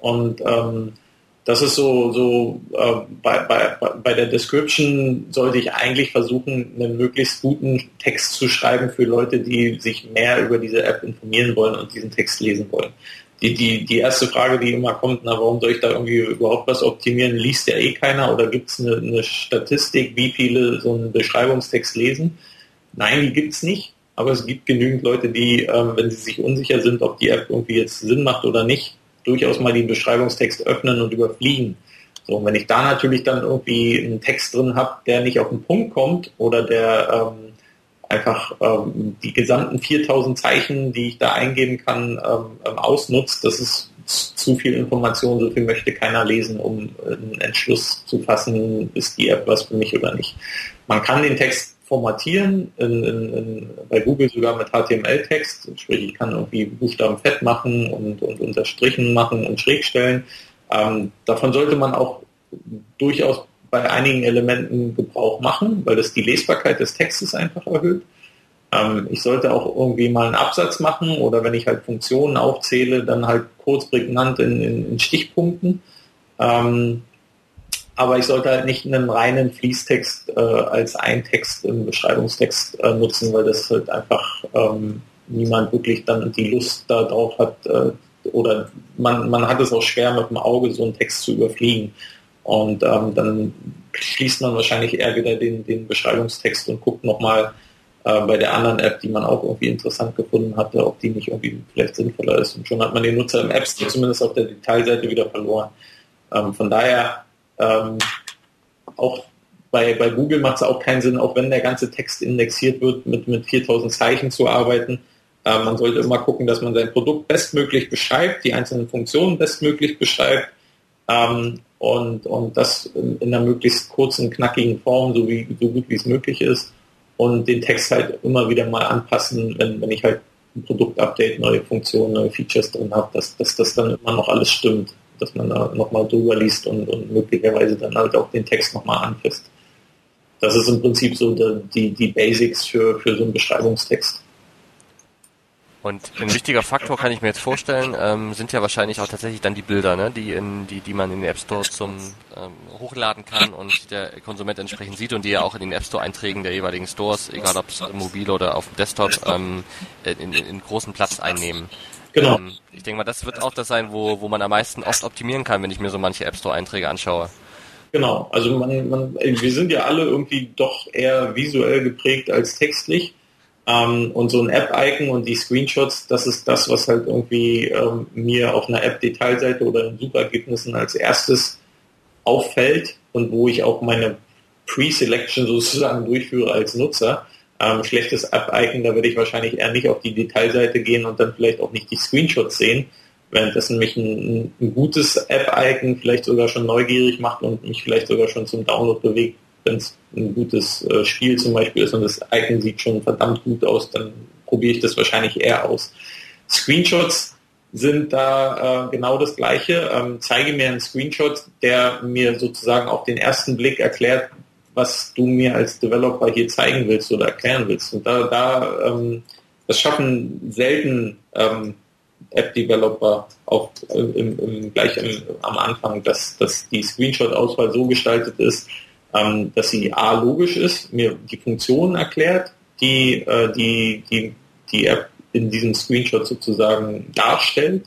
Und ähm, das ist so, so äh, bei, bei, bei der Description sollte ich eigentlich versuchen, einen möglichst guten Text zu schreiben für Leute, die sich mehr über diese App informieren wollen und diesen Text lesen wollen. Die, die, die erste Frage, die immer kommt, na, warum soll ich da irgendwie überhaupt was optimieren? Liest ja eh keiner oder gibt es eine, eine Statistik, wie viele so einen Beschreibungstext lesen? Nein, die gibt es nicht, aber es gibt genügend Leute, die, ähm, wenn sie sich unsicher sind, ob die App irgendwie jetzt Sinn macht oder nicht, durchaus mal den Beschreibungstext öffnen und überfliegen. So, und wenn ich da natürlich dann irgendwie einen Text drin habe, der nicht auf den Punkt kommt oder der ähm, einfach ähm, die gesamten 4000 Zeichen, die ich da eingeben kann, ähm, ähm, ausnutzt, das ist zu viel Information, so viel möchte keiner lesen, um einen Entschluss zu fassen, ist die App was für mich oder nicht. Man kann den Text formatieren, in, in, bei Google sogar mit HTML-Text, sprich ich kann irgendwie Buchstaben fett machen und, und unterstrichen machen und schräg stellen. Ähm, davon sollte man auch durchaus bei einigen Elementen Gebrauch machen, weil das die Lesbarkeit des Textes einfach erhöht. Ähm, ich sollte auch irgendwie mal einen Absatz machen oder wenn ich halt Funktionen aufzähle, dann halt kurz prägnant in, in, in Stichpunkten. Ähm, aber ich sollte halt nicht einen reinen Fließtext äh, als ein Text im Beschreibungstext äh, nutzen, weil das halt einfach ähm, niemand wirklich dann die Lust darauf hat äh, oder man, man hat es auch schwer mit dem Auge so einen Text zu überfliegen. Und ähm, dann schließt man wahrscheinlich eher wieder den, den Beschreibungstext und guckt nochmal äh, bei der anderen App, die man auch irgendwie interessant gefunden hatte, ob die nicht irgendwie vielleicht sinnvoller ist. Und schon hat man den Nutzer im App zumindest auf der Detailseite wieder verloren. Ähm, von daher ähm, auch bei, bei Google macht es auch keinen Sinn, auch wenn der ganze Text indexiert wird, mit, mit 4000 Zeichen zu arbeiten. Äh, man sollte immer gucken, dass man sein Produkt bestmöglich beschreibt, die einzelnen Funktionen bestmöglich beschreibt ähm, und, und das in, in, einer möglichst kurzen, knackigen Form, so, wie, so gut wie es möglich ist und den Text halt immer wieder mal anpassen, wenn, wenn ich halt ein Produktupdate, neue Funktionen, neue Features drin habe, dass, dass das dann immer noch alles stimmt dass man da nochmal drüber liest und, und möglicherweise dann halt auch den Text nochmal anfasst. Das ist im Prinzip so die, die Basics für, für so einen Beschreibungstext. Und ein wichtiger Faktor kann ich mir jetzt vorstellen, ähm, sind ja wahrscheinlich auch tatsächlich dann die Bilder, ne, die in die, die man in den App Store zum ähm, hochladen kann und der Konsument entsprechend sieht und die ja auch in den App Store Einträgen der jeweiligen Stores, egal ob es mobil oder auf dem Desktop, ähm, in, in, in großen Platz einnehmen. Genau. Ähm, ich denke mal, das wird auch das sein, wo, wo man am meisten oft optimieren kann, wenn ich mir so manche App Store-Einträge anschaue. Genau, also man, man, wir sind ja alle irgendwie doch eher visuell geprägt als textlich. Ähm, und so ein App-Icon und die Screenshots, das ist das, was halt irgendwie ähm, mir auf einer App-Detailseite oder in Suchergebnissen als erstes auffällt und wo ich auch meine Pre-Selection sozusagen durchführe als Nutzer. Ähm, schlechtes App-Icon, da würde ich wahrscheinlich eher nicht auf die Detailseite gehen und dann vielleicht auch nicht die Screenshots sehen, währenddessen mich ein, ein gutes App-Icon vielleicht sogar schon neugierig macht und mich vielleicht sogar schon zum Download bewegt, wenn es ein gutes äh, Spiel zum Beispiel ist und das Icon sieht schon verdammt gut aus, dann probiere ich das wahrscheinlich eher aus. Screenshots sind da äh, genau das Gleiche. Ähm, zeige mir einen Screenshot, der mir sozusagen auf den ersten Blick erklärt, was du mir als Developer hier zeigen willst oder erklären willst. Und da, da ähm, das schaffen selten ähm, App-Developer auch im, im, gleich im, am Anfang, dass, dass die Screenshot-Auswahl so gestaltet ist, ähm, dass sie A logisch ist, mir die Funktionen erklärt, die, äh, die, die die App in diesem Screenshot sozusagen darstellt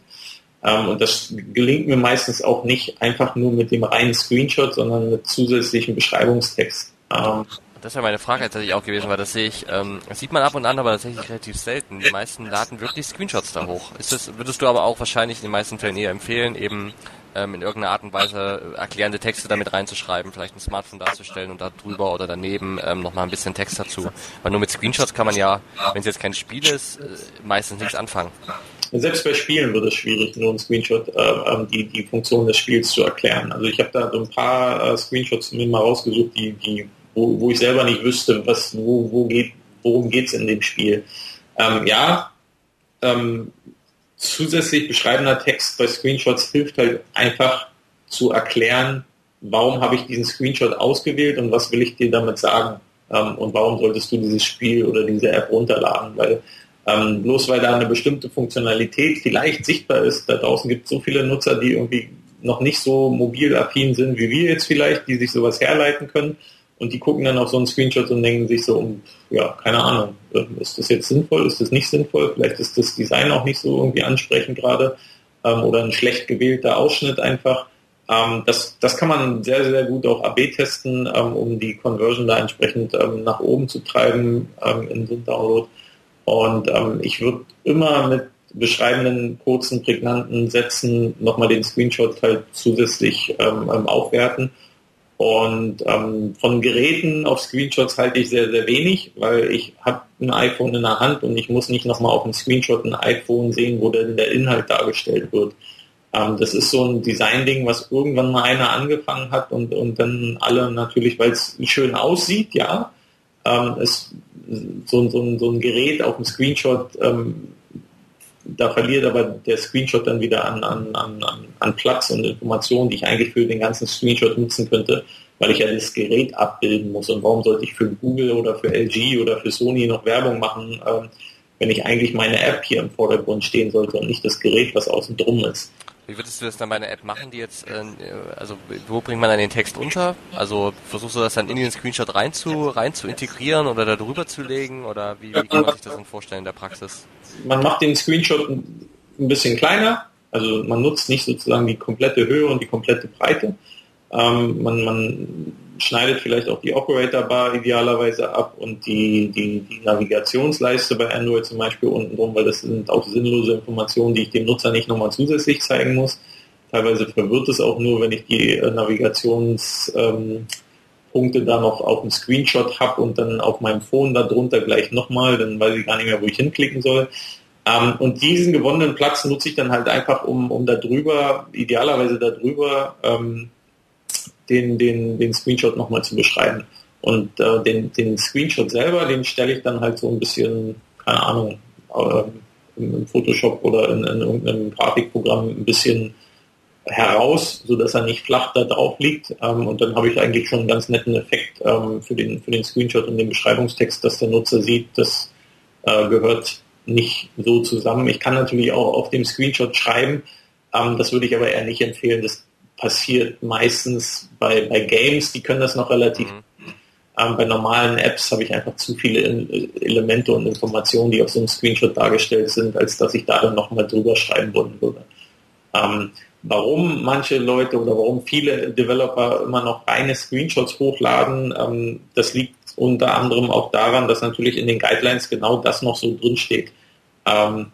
und das gelingt mir meistens auch nicht einfach nur mit dem reinen Screenshot, sondern mit zusätzlichem Beschreibungstext. Ähm, das wäre meine Frage tatsächlich auch gewesen, weil das sehe ich, ähm, das sieht man ab und an, aber tatsächlich relativ selten. Die meisten laden wirklich Screenshots da hoch. Ist das, würdest du aber auch wahrscheinlich in den meisten Fällen eher empfehlen, eben ähm, in irgendeiner Art und Weise erklärende Texte damit reinzuschreiben, vielleicht ein Smartphone darzustellen und da drüber oder daneben ähm, nochmal ein bisschen Text dazu. Weil nur mit Screenshots kann man ja, wenn es jetzt kein Spiel ist, äh, meistens nichts anfangen. Selbst bei Spielen wird es schwierig, nur ein Screenshot äh, die, die Funktion des Spiels zu erklären. Also ich habe da so ein paar äh, Screenshots mir mal rausgesucht, die, die, wo, wo ich selber nicht wüsste, was, wo, wo geht, worum geht es in dem Spiel. Ähm, ja, ähm, zusätzlich beschreibender Text bei Screenshots hilft halt einfach zu erklären, warum habe ich diesen Screenshot ausgewählt und was will ich dir damit sagen? Ähm, und warum solltest du dieses Spiel oder diese App runterladen? Weil ähm, bloß weil da eine bestimmte Funktionalität vielleicht sichtbar ist, da draußen gibt es so viele Nutzer, die irgendwie noch nicht so mobilaffin sind wie wir jetzt vielleicht, die sich sowas herleiten können und die gucken dann auf so einen Screenshot und denken sich so, ja, keine Ahnung, ist das jetzt sinnvoll, ist das nicht sinnvoll, vielleicht ist das Design auch nicht so irgendwie ansprechend gerade ähm, oder ein schlecht gewählter Ausschnitt einfach. Ähm, das, das kann man sehr, sehr gut auch AB testen, ähm, um die Conversion da entsprechend ähm, nach oben zu treiben ähm, in so einem Download. Und ähm, ich würde immer mit beschreibenden, kurzen, prägnanten Sätzen nochmal den Screenshot halt zusätzlich ähm, ähm, aufwerten. Und ähm, von Geräten auf Screenshots halte ich sehr, sehr wenig, weil ich habe ein iPhone in der Hand und ich muss nicht nochmal auf dem Screenshot ein iPhone sehen, wo denn der Inhalt dargestellt wird. Ähm, das ist so ein Design-Ding, was irgendwann mal einer angefangen hat und, und dann alle natürlich, weil es schön aussieht, ja, ähm, ist so, so, so ein Gerät auf dem Screenshot ähm, da verliert aber der Screenshot dann wieder an, an, an, an Platz und Informationen, die ich eigentlich für den ganzen Screenshot nutzen könnte, weil ich ja das Gerät abbilden muss. Und warum sollte ich für Google oder für LG oder für Sony noch Werbung machen, ähm, wenn ich eigentlich meine App hier im Vordergrund stehen sollte und nicht das Gerät, was außen drum ist. Wie würdest du das dann bei einer App machen, die jetzt, äh, also wo bringt man dann den Text unter? Also versuchst du das dann in den Screenshot rein zu, rein zu integrieren oder da drüber zu legen oder wie, wie kann man sich das dann vorstellen in der Praxis? Man macht den Screenshot ein bisschen kleiner, also man nutzt nicht sozusagen die komplette Höhe und die komplette Breite. Ähm, man, man schneidet vielleicht auch die Operator Bar idealerweise ab und die, die, die Navigationsleiste bei Android zum Beispiel unten drum, weil das sind auch sinnlose Informationen, die ich dem Nutzer nicht nochmal zusätzlich zeigen muss. Teilweise verwirrt es auch nur, wenn ich die äh, Navigationspunkte ähm, da noch auf dem Screenshot habe und dann auf meinem Phone darunter gleich nochmal, dann weiß ich gar nicht mehr, wo ich hinklicken soll. Ähm, und diesen gewonnenen Platz nutze ich dann halt einfach, um, um da drüber, idealerweise da drüber, ähm, den, den, den Screenshot nochmal zu beschreiben. Und äh, den, den Screenshot selber, den stelle ich dann halt so ein bisschen, keine Ahnung, äh, im Photoshop oder in, in irgendeinem Grafikprogramm ein bisschen heraus, so dass er nicht flach da drauf liegt. Ähm, und dann habe ich eigentlich schon einen ganz netten Effekt ähm, für, den, für den Screenshot und den Beschreibungstext, dass der Nutzer sieht, das äh, gehört nicht so zusammen. Ich kann natürlich auch auf dem Screenshot schreiben, ähm, das würde ich aber eher nicht empfehlen. Das passiert meistens bei, bei Games, die können das noch relativ. Mhm. Ähm, bei normalen Apps habe ich einfach zu viele Elemente und Informationen, die auf so einem Screenshot dargestellt sind, als dass ich da dann nochmal drüber schreiben wollen würde. Ähm, warum manche Leute oder warum viele Developer immer noch reine Screenshots hochladen, ähm, das liegt unter anderem auch daran, dass natürlich in den Guidelines genau das noch so drin steht. Ähm,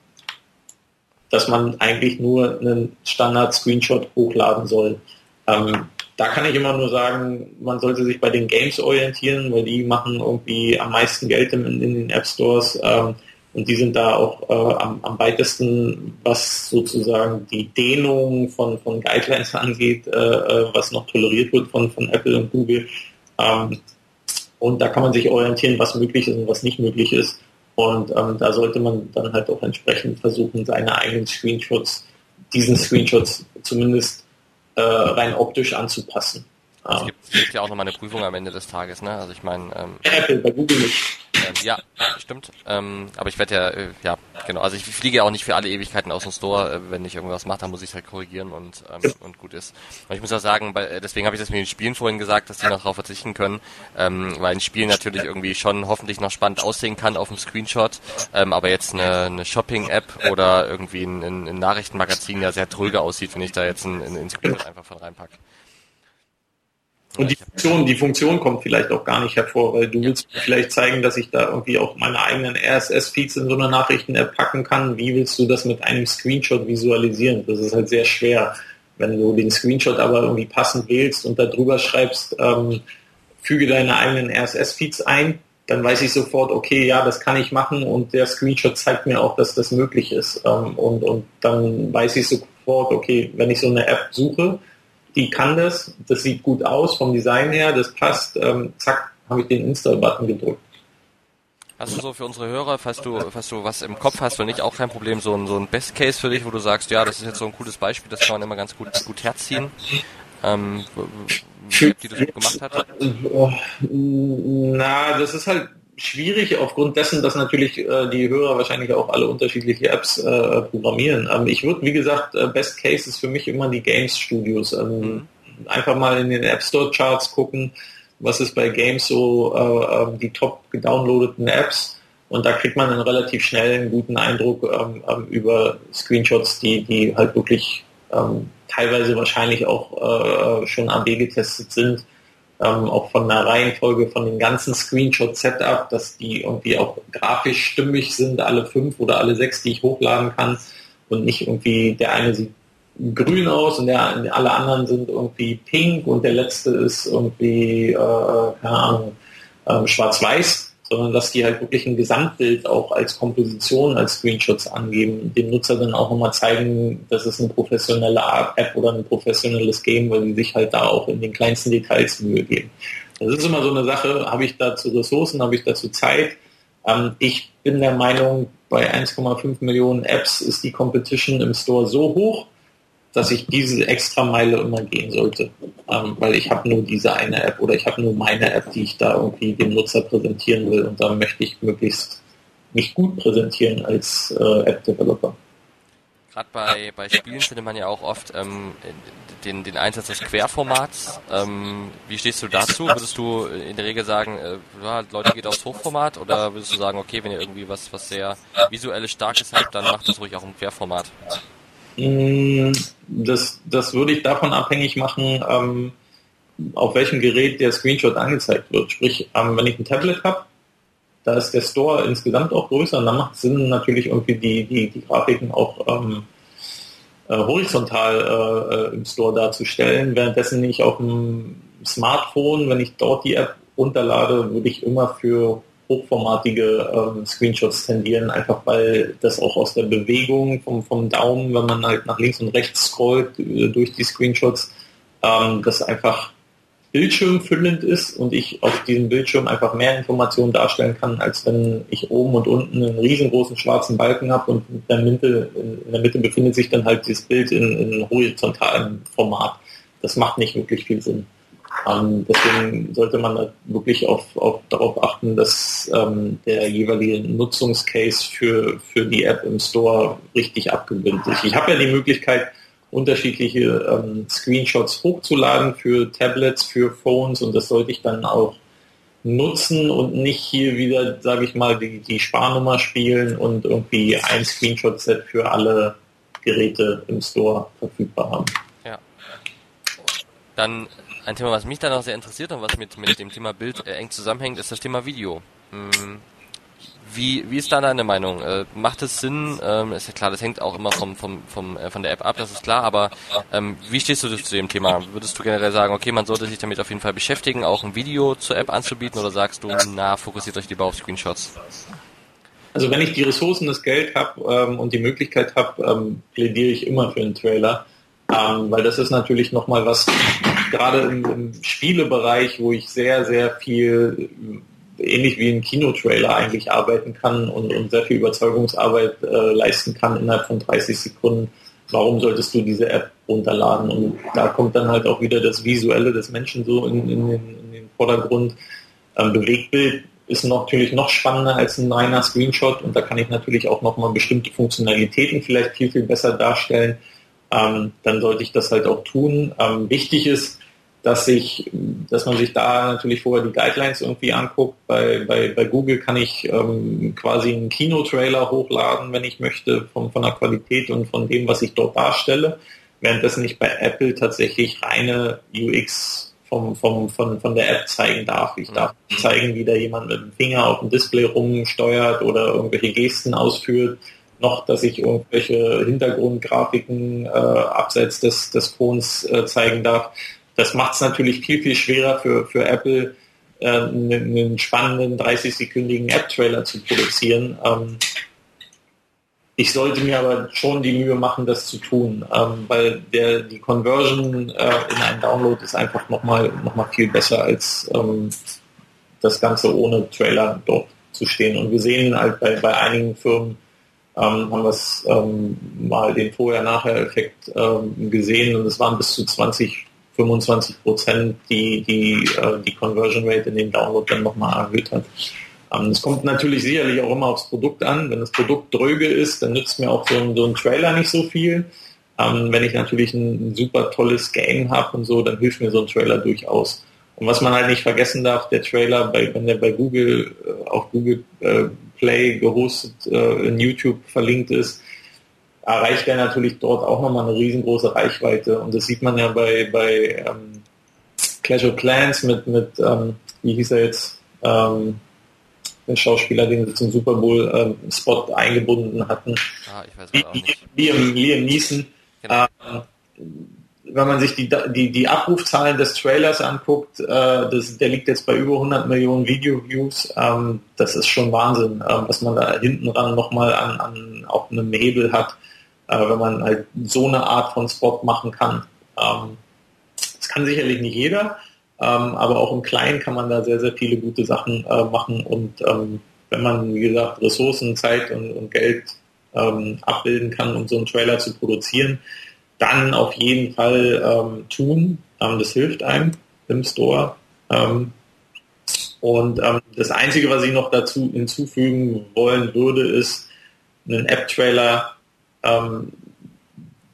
dass man eigentlich nur einen Standard-Screenshot hochladen soll. Ähm, da kann ich immer nur sagen, man sollte sich bei den Games orientieren, weil die machen irgendwie am meisten Geld in, in den App Stores ähm, und die sind da auch äh, am, am, weitesten, was sozusagen die Dehnung von, von Guidelines angeht, äh, äh, was noch toleriert wird von, von Apple und Google. Ähm, und da kann man sich orientieren, was möglich ist und was nicht möglich ist. Und ähm, da sollte man dann halt auch entsprechend versuchen, seine eigenen Screenshots, diesen Screenshots zumindest äh, rein optisch anzupassen. Es gibt, es gibt ja auch nochmal eine Prüfung am Ende des Tages, ne? Also ich meine. Ähm, Apple, bei Google nicht. Ähm, ja, stimmt. Ähm, aber ich werde ja, äh, ja, genau. Also ich fliege ja auch nicht für alle Ewigkeiten aus dem Store. Äh, wenn ich irgendwas mache, dann muss ich es halt korrigieren und, ähm, und gut ist. Und ich muss auch sagen, bei, äh, deswegen habe ich das mit den Spielen vorhin gesagt, dass die noch darauf verzichten können, ähm, weil ein Spiel natürlich irgendwie schon hoffentlich noch spannend aussehen kann auf dem Screenshot, ähm, aber jetzt eine, eine Shopping-App oder irgendwie ein, ein, ein Nachrichtenmagazin ja sehr tröge aussieht, wenn ich da jetzt ein, ein, ein Screenshot einfach von reinpacke. Und die Funktion, die Funktion kommt vielleicht auch gar nicht hervor, weil du willst vielleicht zeigen, dass ich da irgendwie auch meine eigenen RSS-Feeds in so eine Nachrichten-App packen kann. Wie willst du das mit einem Screenshot visualisieren? Das ist halt sehr schwer. Wenn du den Screenshot aber irgendwie passend wählst und da drüber schreibst, ähm, füge deine eigenen RSS-Feeds ein, dann weiß ich sofort, okay, ja, das kann ich machen und der Screenshot zeigt mir auch, dass das möglich ist. Ähm, und, und dann weiß ich sofort, okay, wenn ich so eine App suche, die kann das, das sieht gut aus vom Design her, das passt, ähm, zack, habe ich den Install-Button gedrückt. Hast du so für unsere Hörer, falls du, falls du was im Kopf hast, wenn nicht auch kein Problem, so ein, so ein Best Case für dich, wo du sagst, ja, das ist jetzt so ein cooles Beispiel, das kann man immer ganz gut, gut herziehen. ähm, die das gemacht hat? Na, das ist halt schwierig aufgrund dessen, dass natürlich äh, die Hörer wahrscheinlich auch alle unterschiedliche Apps äh, programmieren. Ähm, ich würde, wie gesagt, äh, Best Case ist für mich immer die Games Studios. Ähm, mhm. Einfach mal in den App Store Charts gucken, was ist bei Games so äh, ähm, die top gedownloadeten Apps. Und da kriegt man einen relativ schnell einen guten Eindruck ähm, ähm, über Screenshots, die, die halt wirklich teilweise wahrscheinlich auch äh, schon AB getestet sind ähm, auch von der Reihenfolge von dem ganzen Screenshot-Setup, dass die irgendwie auch grafisch stimmig sind, alle fünf oder alle sechs, die ich hochladen kann. Und nicht irgendwie der eine sieht grün aus und der, alle anderen sind irgendwie pink und der letzte ist irgendwie, äh, keine Ahnung, äh, schwarz-weiß sondern dass die halt wirklich ein Gesamtbild auch als Komposition, als Screenshots angeben, dem Nutzer dann auch nochmal zeigen, dass es eine professionelle App oder ein professionelles Game, weil die sich halt da auch in den kleinsten Details Mühe geben. Das ist immer so eine Sache, habe ich dazu Ressourcen, habe ich dazu Zeit. Ähm, ich bin der Meinung, bei 1,5 Millionen Apps ist die Competition im Store so hoch, dass ich diese extra Meile immer gehen sollte. Ähm, weil ich habe nur diese eine App oder ich habe nur meine App, die ich da irgendwie dem Nutzer präsentieren will und da möchte ich möglichst mich gut präsentieren als äh, App-Developer. Gerade bei, bei Spielen findet man ja auch oft ähm, den, den Einsatz des Querformats. Ähm, wie stehst du dazu? Würdest du in der Regel sagen, äh, Leute geht aufs Hochformat oder würdest du sagen, okay, wenn ihr irgendwie was, was sehr visuelles Starkes habt, dann macht das ruhig auch im Querformat? Mm, das, das würde ich davon abhängig machen, ähm, auf welchem Gerät der Screenshot angezeigt wird. Sprich, ähm, wenn ich ein Tablet habe, da ist der Store insgesamt auch größer und dann macht es Sinn, natürlich irgendwie die, die, die Grafiken auch ähm, äh, horizontal äh, äh im Store darzustellen. Währenddessen ich auf dem Smartphone, wenn ich dort die App runterlade, würde ich immer für hochformatige ähm, Screenshots tendieren, einfach weil das auch aus der Bewegung vom, vom Daumen, wenn man halt nach links und rechts scrollt äh, durch die Screenshots, ähm, das einfach bildschirmfüllend ist und ich auf diesem Bildschirm einfach mehr Informationen darstellen kann, als wenn ich oben und unten einen riesengroßen schwarzen Balken habe und in der Mitte, in der Mitte befindet sich dann halt dieses Bild in, in horizontalem Format. Das macht nicht wirklich viel Sinn. Ähm, deswegen sollte man wirklich auf, auf, darauf achten, dass ähm, der jeweilige Nutzungscase für, für die App im Store richtig abgebildet ist. Ich habe ja die Möglichkeit, unterschiedliche ähm, Screenshots hochzuladen für Tablets, für Phones und das sollte ich dann auch nutzen und nicht hier wieder, sage ich mal, die, die Sparnummer spielen und irgendwie ein Screenshot-Set für alle Geräte im Store verfügbar haben. Ja. Dann ein Thema, was mich dann auch sehr interessiert und was mit, mit dem Thema Bild äh, eng zusammenhängt, ist das Thema Video. Hm, wie, wie ist da deine Meinung? Äh, macht es Sinn? Ähm, ist ja klar, das hängt auch immer vom, vom, vom, äh, von der App ab, das ist klar, aber ähm, wie stehst du zu dem Thema? Würdest du generell sagen, okay, man sollte sich damit auf jeden Fall beschäftigen, auch ein Video zur App anzubieten oder sagst du, na, fokussiert euch lieber auf Screenshots? Also wenn ich die Ressourcen, das Geld habe ähm, und die Möglichkeit habe, ähm, plädiere ich immer für einen Trailer, ähm, weil das ist natürlich nochmal was, gerade im, im Spielebereich, wo ich sehr, sehr viel ähnlich wie ein Kinotrailer eigentlich arbeiten kann und, und sehr viel Überzeugungsarbeit äh, leisten kann innerhalb von 30 Sekunden. Warum solltest du diese App runterladen? Und da kommt dann halt auch wieder das Visuelle des Menschen so in, in, den, in den, Vordergrund. Ähm, Bewegtbild ist natürlich noch spannender als ein reiner Screenshot und da kann ich natürlich auch nochmal bestimmte Funktionalitäten vielleicht viel, viel besser darstellen. Ähm, dann sollte ich das halt auch tun. Ähm, wichtig ist, dass ich, dass man sich da natürlich vorher die Guidelines irgendwie anguckt. Bei, bei, bei Google kann ich ähm, quasi einen Kinotrailer hochladen, wenn ich möchte, von, von der Qualität und von dem, was ich dort darstelle. Währenddessen ich bei Apple tatsächlich reine UX vom, vom, von, von der App zeigen darf. Ich darf zeigen, wie da jemand mit dem Finger auf dem Display rumsteuert oder irgendwelche Gesten ausführt noch, dass ich irgendwelche Hintergrundgrafiken äh, abseits des, des Phones äh, zeigen darf. Das macht es natürlich viel, viel schwerer für, für Apple, äh, einen, spannenden 30-sekündigen App-Trailer zu produzieren. Ähm, ich sollte mir aber schon die Mühe machen, das zu tun, ähm, weil der, die Conversion äh, in einen Download ist einfach nochmal noch mal viel besser als ähm, das Ganze ohne Trailer dort zu stehen. Und wir sehen halt bei, bei einigen Firmen, ähm, haben wir ähm, mal den Vorher-Nachher-Effekt ähm, gesehen und es waren bis zu 20 25 Prozent die, die, äh, die Conversion Rate in dem Download dann nochmal erhöht hat. Ähm, es kommt natürlich sicherlich auch immer aufs Produkt an. Wenn das Produkt dröge ist, dann nützt mir auch so ein, so ein Trailer nicht so viel. Ähm, wenn ich natürlich ein super tolles Game habe und so, dann hilft mir so ein Trailer durchaus. Und was man halt nicht vergessen darf, der Trailer, bei, wenn der bei Google, äh, auf Google äh, Play gehostet, äh, in YouTube verlinkt ist, erreicht er natürlich dort auch nochmal eine riesengroße Reichweite. Und das sieht man ja bei, bei ähm, Clash of Clans mit, mit ähm, wie hieß er jetzt, ähm, der Schauspieler, den sie zum Super Bowl ähm, Spot eingebunden hatten. Ah, ich weiß auch nicht. Liam, Liam Neeson. Genau. Wenn man sich die, die, die Abrufzahlen des Trailers anguckt, äh, das, der liegt jetzt bei über 100 Millionen Video-Views. Ähm, das ist schon Wahnsinn, ähm, was man da hinten ran nochmal an, an auch einem Hebel hat, äh, wenn man halt so eine Art von Spot machen kann. Ähm, das kann sicherlich nicht jeder, ähm, aber auch im Kleinen kann man da sehr, sehr viele gute Sachen äh, machen und ähm, wenn man, wie gesagt, Ressourcen, Zeit und, und Geld ähm, abbilden kann, um so einen Trailer zu produzieren, dann auf jeden Fall ähm, tun. Ähm, das hilft einem im Store. Ähm, und ähm, das Einzige, was ich noch dazu hinzufügen wollen würde, ist einen App-Trailer, ähm,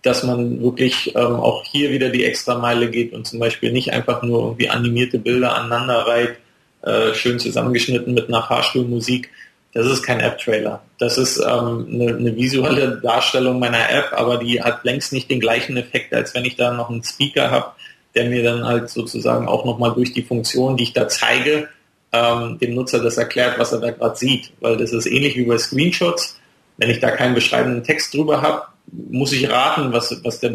dass man wirklich auch hier wieder die extra Meile geht und zum Beispiel nicht einfach nur irgendwie animierte Bilder aneinander reiht, äh, schön zusammengeschnitten mit einer Fahrstuhlmusik, das ist kein App-Trailer. Das ist ähm, eine, eine, visuelle Darstellung meiner App, aber die hat längst nicht den gleichen Effekt, als wenn ich da noch einen Speaker habe, der mir dann halt sozusagen auch nochmal durch die Funktion, die ich da zeige, ähm, dem Nutzer das erklärt, was er da gerade sieht. Weil das ist ähnlich wie bei Screenshots. Wenn ich da keinen beschreibenden Text drüber habe, muss ich raten, was, was der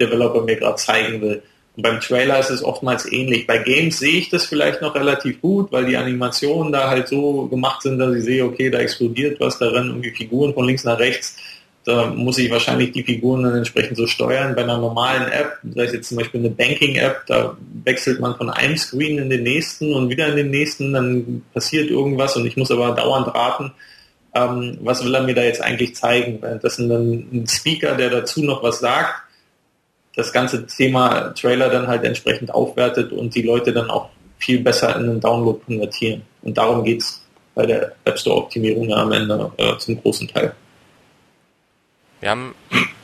Developer mir gerade zeigen will. Und beim Trailer ist es oftmals ähnlich. Bei Games sehe ich das vielleicht noch relativ gut, weil die Animationen da halt so gemacht sind, dass ich sehe, okay, da explodiert was, da rennen irgendwie Figuren von links nach rechts. Da muss ich wahrscheinlich die Figuren dann entsprechend so steuern. Bei einer normalen App, sei es jetzt zum Beispiel eine Banking-App, da wechselt man von einem Screen in den nächsten und wieder in den nächsten, dann passiert irgendwas und ich muss aber dauernd raten, ähm, was will er mir da jetzt eigentlich zeigen. Das ist dann ein Speaker, der dazu noch was sagt das ganze Thema Trailer dann halt entsprechend aufwertet und die Leute dann auch viel besser in den Download konvertieren. Und darum geht es bei der App Store Optimierung am Ende äh, zum großen Teil. Wir haben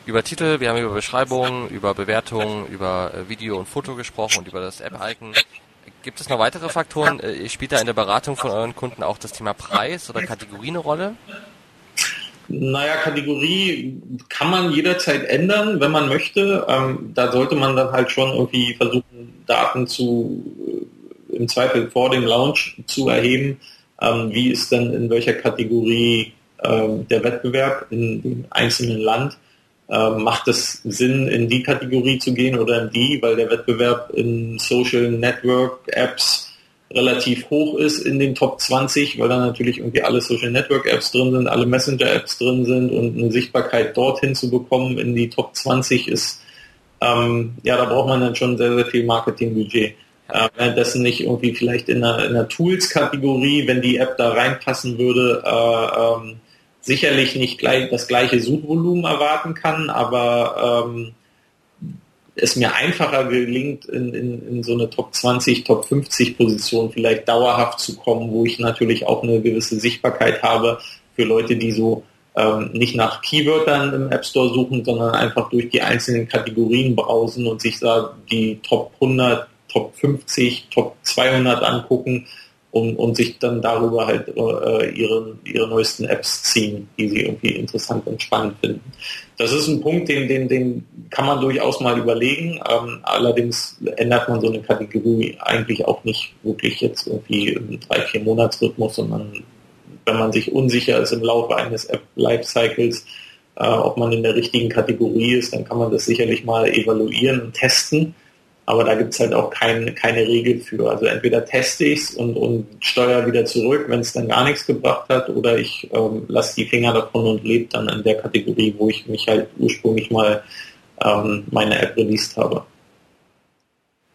über Titel, wir haben über Beschreibungen, über Bewertungen, über äh, Video und Foto gesprochen und über das App-Icon. Gibt es noch weitere Faktoren? Äh, spielt da in der Beratung von euren Kunden auch das Thema Preis oder Kategorie eine Rolle? Naja, Kategorie kann man jederzeit ändern, wenn man möchte. Ähm, da sollte man dann halt schon irgendwie versuchen, Daten zu äh, im Zweifel vor dem Launch zu erheben. Ähm, wie ist denn in welcher Kategorie ähm, der Wettbewerb in dem einzelnen Land? Ähm, macht es Sinn, in die Kategorie zu gehen oder in die, weil der Wettbewerb in Social Network Apps relativ hoch ist in den Top 20, weil da natürlich irgendwie alle Social Network Apps drin sind, alle Messenger Apps drin sind und eine Sichtbarkeit dorthin zu bekommen in die Top 20 ist, ähm, ja, da braucht man dann schon sehr, sehr viel Marketingbudget. Äh, währenddessen nicht irgendwie vielleicht in einer, einer Tools-Kategorie, wenn die App da reinpassen würde, äh, ähm, sicherlich nicht gleich das gleiche Suchvolumen erwarten kann, aber ähm, es mir einfacher gelingt, in, in, in so eine Top 20, Top 50 Position vielleicht dauerhaft zu kommen, wo ich natürlich auch eine gewisse Sichtbarkeit habe für Leute, die so ähm, nicht nach Keywörtern im App Store suchen, sondern einfach durch die einzelnen Kategorien browsen und sich da die Top 100, Top 50, Top 200 angucken und, und sich dann darüber halt äh, ihre, ihre neuesten Apps ziehen, die sie irgendwie interessant und spannend finden. Das ist ein Punkt, den, den, den kann man durchaus mal überlegen. Ähm, allerdings ändert man so eine Kategorie eigentlich auch nicht wirklich jetzt irgendwie im drei, vier Monatsrhythmus, sondern wenn man sich unsicher ist im Laufe eines App-Lifecycles, äh, ob man in der richtigen Kategorie ist, dann kann man das sicherlich mal evaluieren und testen aber da gibt es halt auch kein, keine Regel für. Also entweder teste ich es und, und steuere wieder zurück, wenn es dann gar nichts gebracht hat, oder ich ähm, lasse die Finger davon und lebe dann in der Kategorie, wo ich mich halt ursprünglich mal ähm, meine App released habe.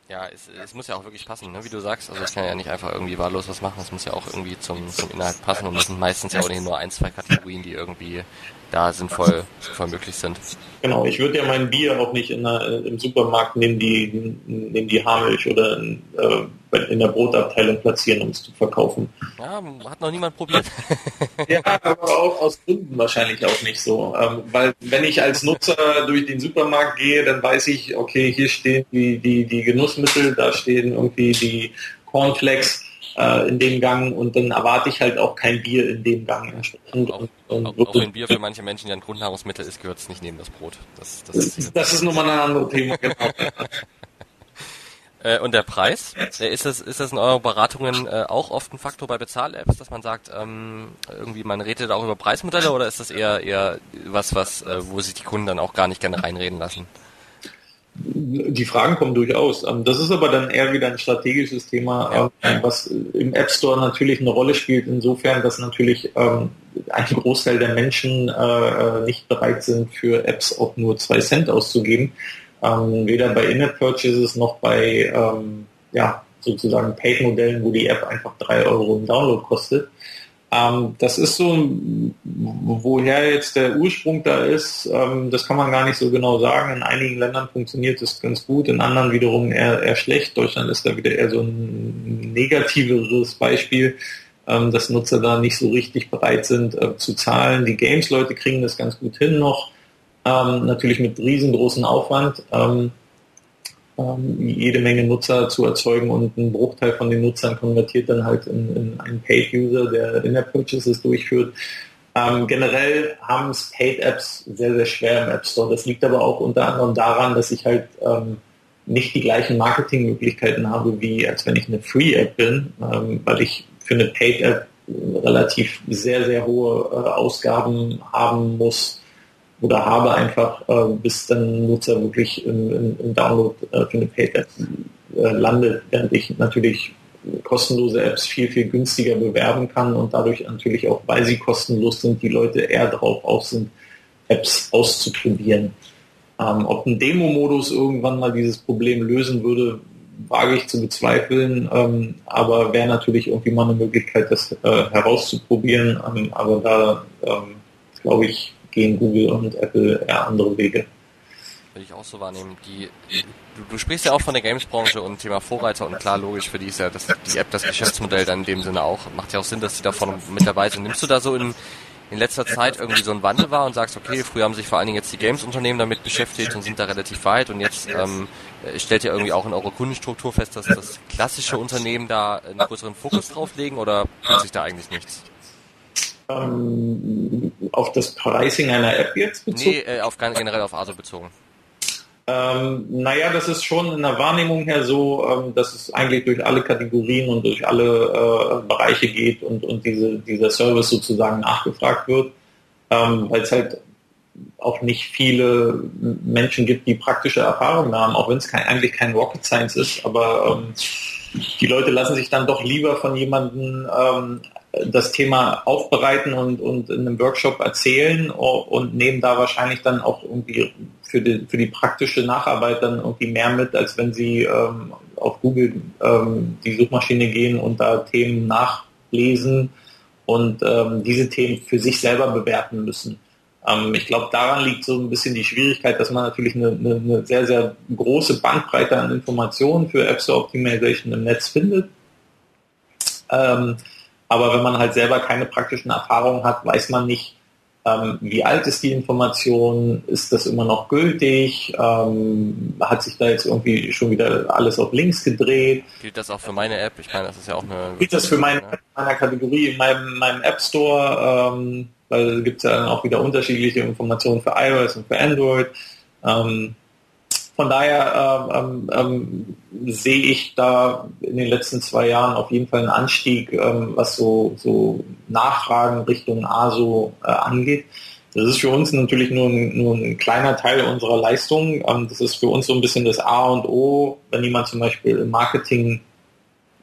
Ja, es, es muss ja auch wirklich passen, ne? wie du sagst. Also ich kann ja nicht einfach irgendwie wahllos was machen. Es muss ja auch irgendwie zum, zum Inhalt passen und es sind meistens ja auch nicht nur ein, zwei Kategorien, die irgendwie da sinnvoll, sinnvoll möglich sind. Genau, ich würde ja mein Bier auch nicht in der, äh, im Supermarkt neben die, neben die Haarmilch oder in, äh, in der Brotabteilung platzieren, um es zu verkaufen. Ja, hat noch niemand probiert. ja, aber auch aus Gründen wahrscheinlich auch nicht so. Ähm, weil wenn ich als Nutzer durch den Supermarkt gehe, dann weiß ich, okay, hier stehen die, die, die Genussmittel, da stehen irgendwie die Cornflakes äh, in dem Gang und dann erwarte ich halt auch kein Bier in dem Gang entsprechend. Auch, und, auch, auch wenn Bier für manche Menschen ja ein Grundnahrungsmittel ist, gehört es nicht neben das Brot. Das, das, ist, das ist nochmal ein anderes Thema, genau. Äh, und der Preis? Äh, ist das, ist das in euren Beratungen äh, auch oft ein Faktor bei Bezahl-Apps, dass man sagt, ähm, irgendwie man redet auch über Preismodelle oder ist das eher eher was, was, äh, wo sich die Kunden dann auch gar nicht gerne reinreden lassen? Die Fragen kommen durchaus. Ähm, das ist aber dann eher wieder ein strategisches Thema, ja. Ähm, was im App Store natürlich eine Rolle spielt, insofern, dass natürlich ähm, ein Großteil der Menschen äh, nicht bereit sind, für Apps auch nur zwei Cent auszugeben. Weder bei In-App-Purchases noch bei ja, sozusagen Paid-Modellen, wo die App einfach drei Euro im Download kostet. Ähm, das ist so, woher jetzt der Ursprung da ist, ähm, das kann man gar nicht so genau sagen. In einigen Ländern funktioniert es ganz gut, in anderen wiederum eher, eher schlecht. Deutschland ist da wieder eher so ein negativeres Beispiel, ähm, dass Nutzer da nicht so richtig bereit sind äh, zu zahlen. Die Games-Leute kriegen das ganz gut hin noch, ähm, natürlich mit riesengroßen Aufwand. Ähm, jede Menge Nutzer zu erzeugen und ein Bruchteil von den Nutzern konvertiert dann halt in, in einen Paid-User, der In-App-Purchases durchführt. Ähm, generell haben es Paid-Apps sehr, sehr schwer im App Store. Das liegt aber auch unter anderem daran, dass ich halt ähm, nicht die gleichen Marketingmöglichkeiten habe, wie als wenn ich eine Free-App bin, ähm, weil ich für eine Paid-App relativ sehr, sehr hohe äh, Ausgaben haben muss, oder habe einfach, äh, bis dann Nutzer wirklich im, im, im Download äh, für eine Paid-App äh, landet, während ich natürlich kostenlose Apps viel, viel günstiger bewerben kann und dadurch natürlich auch, weil sie kostenlos sind, die Leute eher darauf aus sind, Apps auszuprobieren. Ähm, ob ein Demo-Modus irgendwann mal dieses Problem lösen würde, wage ich zu bezweifeln, ähm, aber wäre natürlich irgendwie mal eine Möglichkeit, das äh, herauszuprobieren. Ähm, aber da ähm, glaube ich, gehen Google und Apple eher andere Wege. Würde ich auch so wahrnehmen. Die, du, du sprichst ja auch von der Games-Branche und Thema Vorreiter und klar, logisch, für die ist ja das, die App das Geschäftsmodell dann in dem Sinne auch. Macht ja auch Sinn, dass die davon mit dabei sind. Nimmst du da so in, in letzter Zeit irgendwie so ein Wandel war und sagst, okay, früher haben sich vor allen Dingen jetzt die Games-Unternehmen damit beschäftigt und sind da relativ weit und jetzt ähm, stellt ihr irgendwie auch in eurer Kundenstruktur fest, dass das klassische Unternehmen da einen größeren Fokus drauf legen oder tut sich da eigentlich nichts? ähm, auf das Pricing einer App jetzt bezogen? Nee, äh, auf, generell auf ASO bezogen. Ähm, naja, das ist schon in der Wahrnehmung her so, ähm, dass es eigentlich durch alle Kategorien und durch alle äh, Bereiche geht und, und diese, dieser Service sozusagen nachgefragt wird, ähm, weil es halt auch nicht viele Menschen gibt, die praktische Erfahrungen haben, auch wenn es kein, eigentlich kein Rocket Science ist, aber ähm, die Leute lassen sich dann doch lieber von jemandem ähm, das Thema aufbereiten und, und in einem Workshop erzählen und nehmen da wahrscheinlich dann auch irgendwie für die, für die praktische Nacharbeit dann irgendwie mehr mit, als wenn sie ähm, auf Google ähm, die Suchmaschine gehen und da Themen nachlesen und ähm, diese Themen für sich selber bewerten müssen. Ähm, ich glaube, daran liegt so ein bisschen die Schwierigkeit, dass man natürlich eine, eine, eine sehr, sehr große Bandbreite an Informationen für App Optimization im Netz findet. Aber wenn man halt selber keine praktischen Erfahrungen hat, weiß man nicht, ähm, wie alt ist die Information, ist das immer noch gültig, ähm, hat sich da jetzt irgendwie schon wieder alles auf links gedreht. Gilt das auch für meine App? Ich meine, das ist ja auch eine... Gilt das für meine, ne? meine Kategorie in meinem, meinem App Store, ähm, weil es gibt ja dann auch wieder unterschiedliche Informationen für iOS und für Android. Ähm, von daher ähm, ähm, sehe ich da in den letzten zwei Jahren auf jeden Fall einen Anstieg, ähm, was so, so Nachfragen Richtung ASO äh, angeht. Das ist für uns natürlich nur ein, nur ein kleiner Teil unserer Leistung. Ähm, das ist für uns so ein bisschen das A und O, wenn jemand zum Beispiel im Marketing,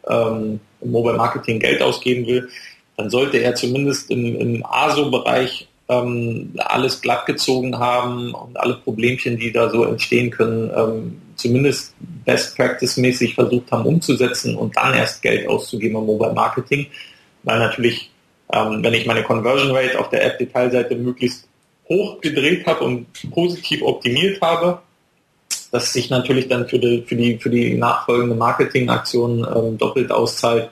ähm, im Mobile Marketing Geld ausgeben will, dann sollte er zumindest im, im ASO-Bereich ähm, alles glatt gezogen haben und alle Problemchen, die da so entstehen können, ähm, zumindest Best Practice mäßig versucht haben umzusetzen und dann erst Geld auszugeben im Mobile Marketing, weil natürlich, ähm, wenn ich meine Conversion Rate auf der App-Detailseite möglichst hoch gedreht habe und positiv optimiert habe, dass sich natürlich dann für die, für die, für die nachfolgende Marketingaktion ähm, doppelt auszahlt,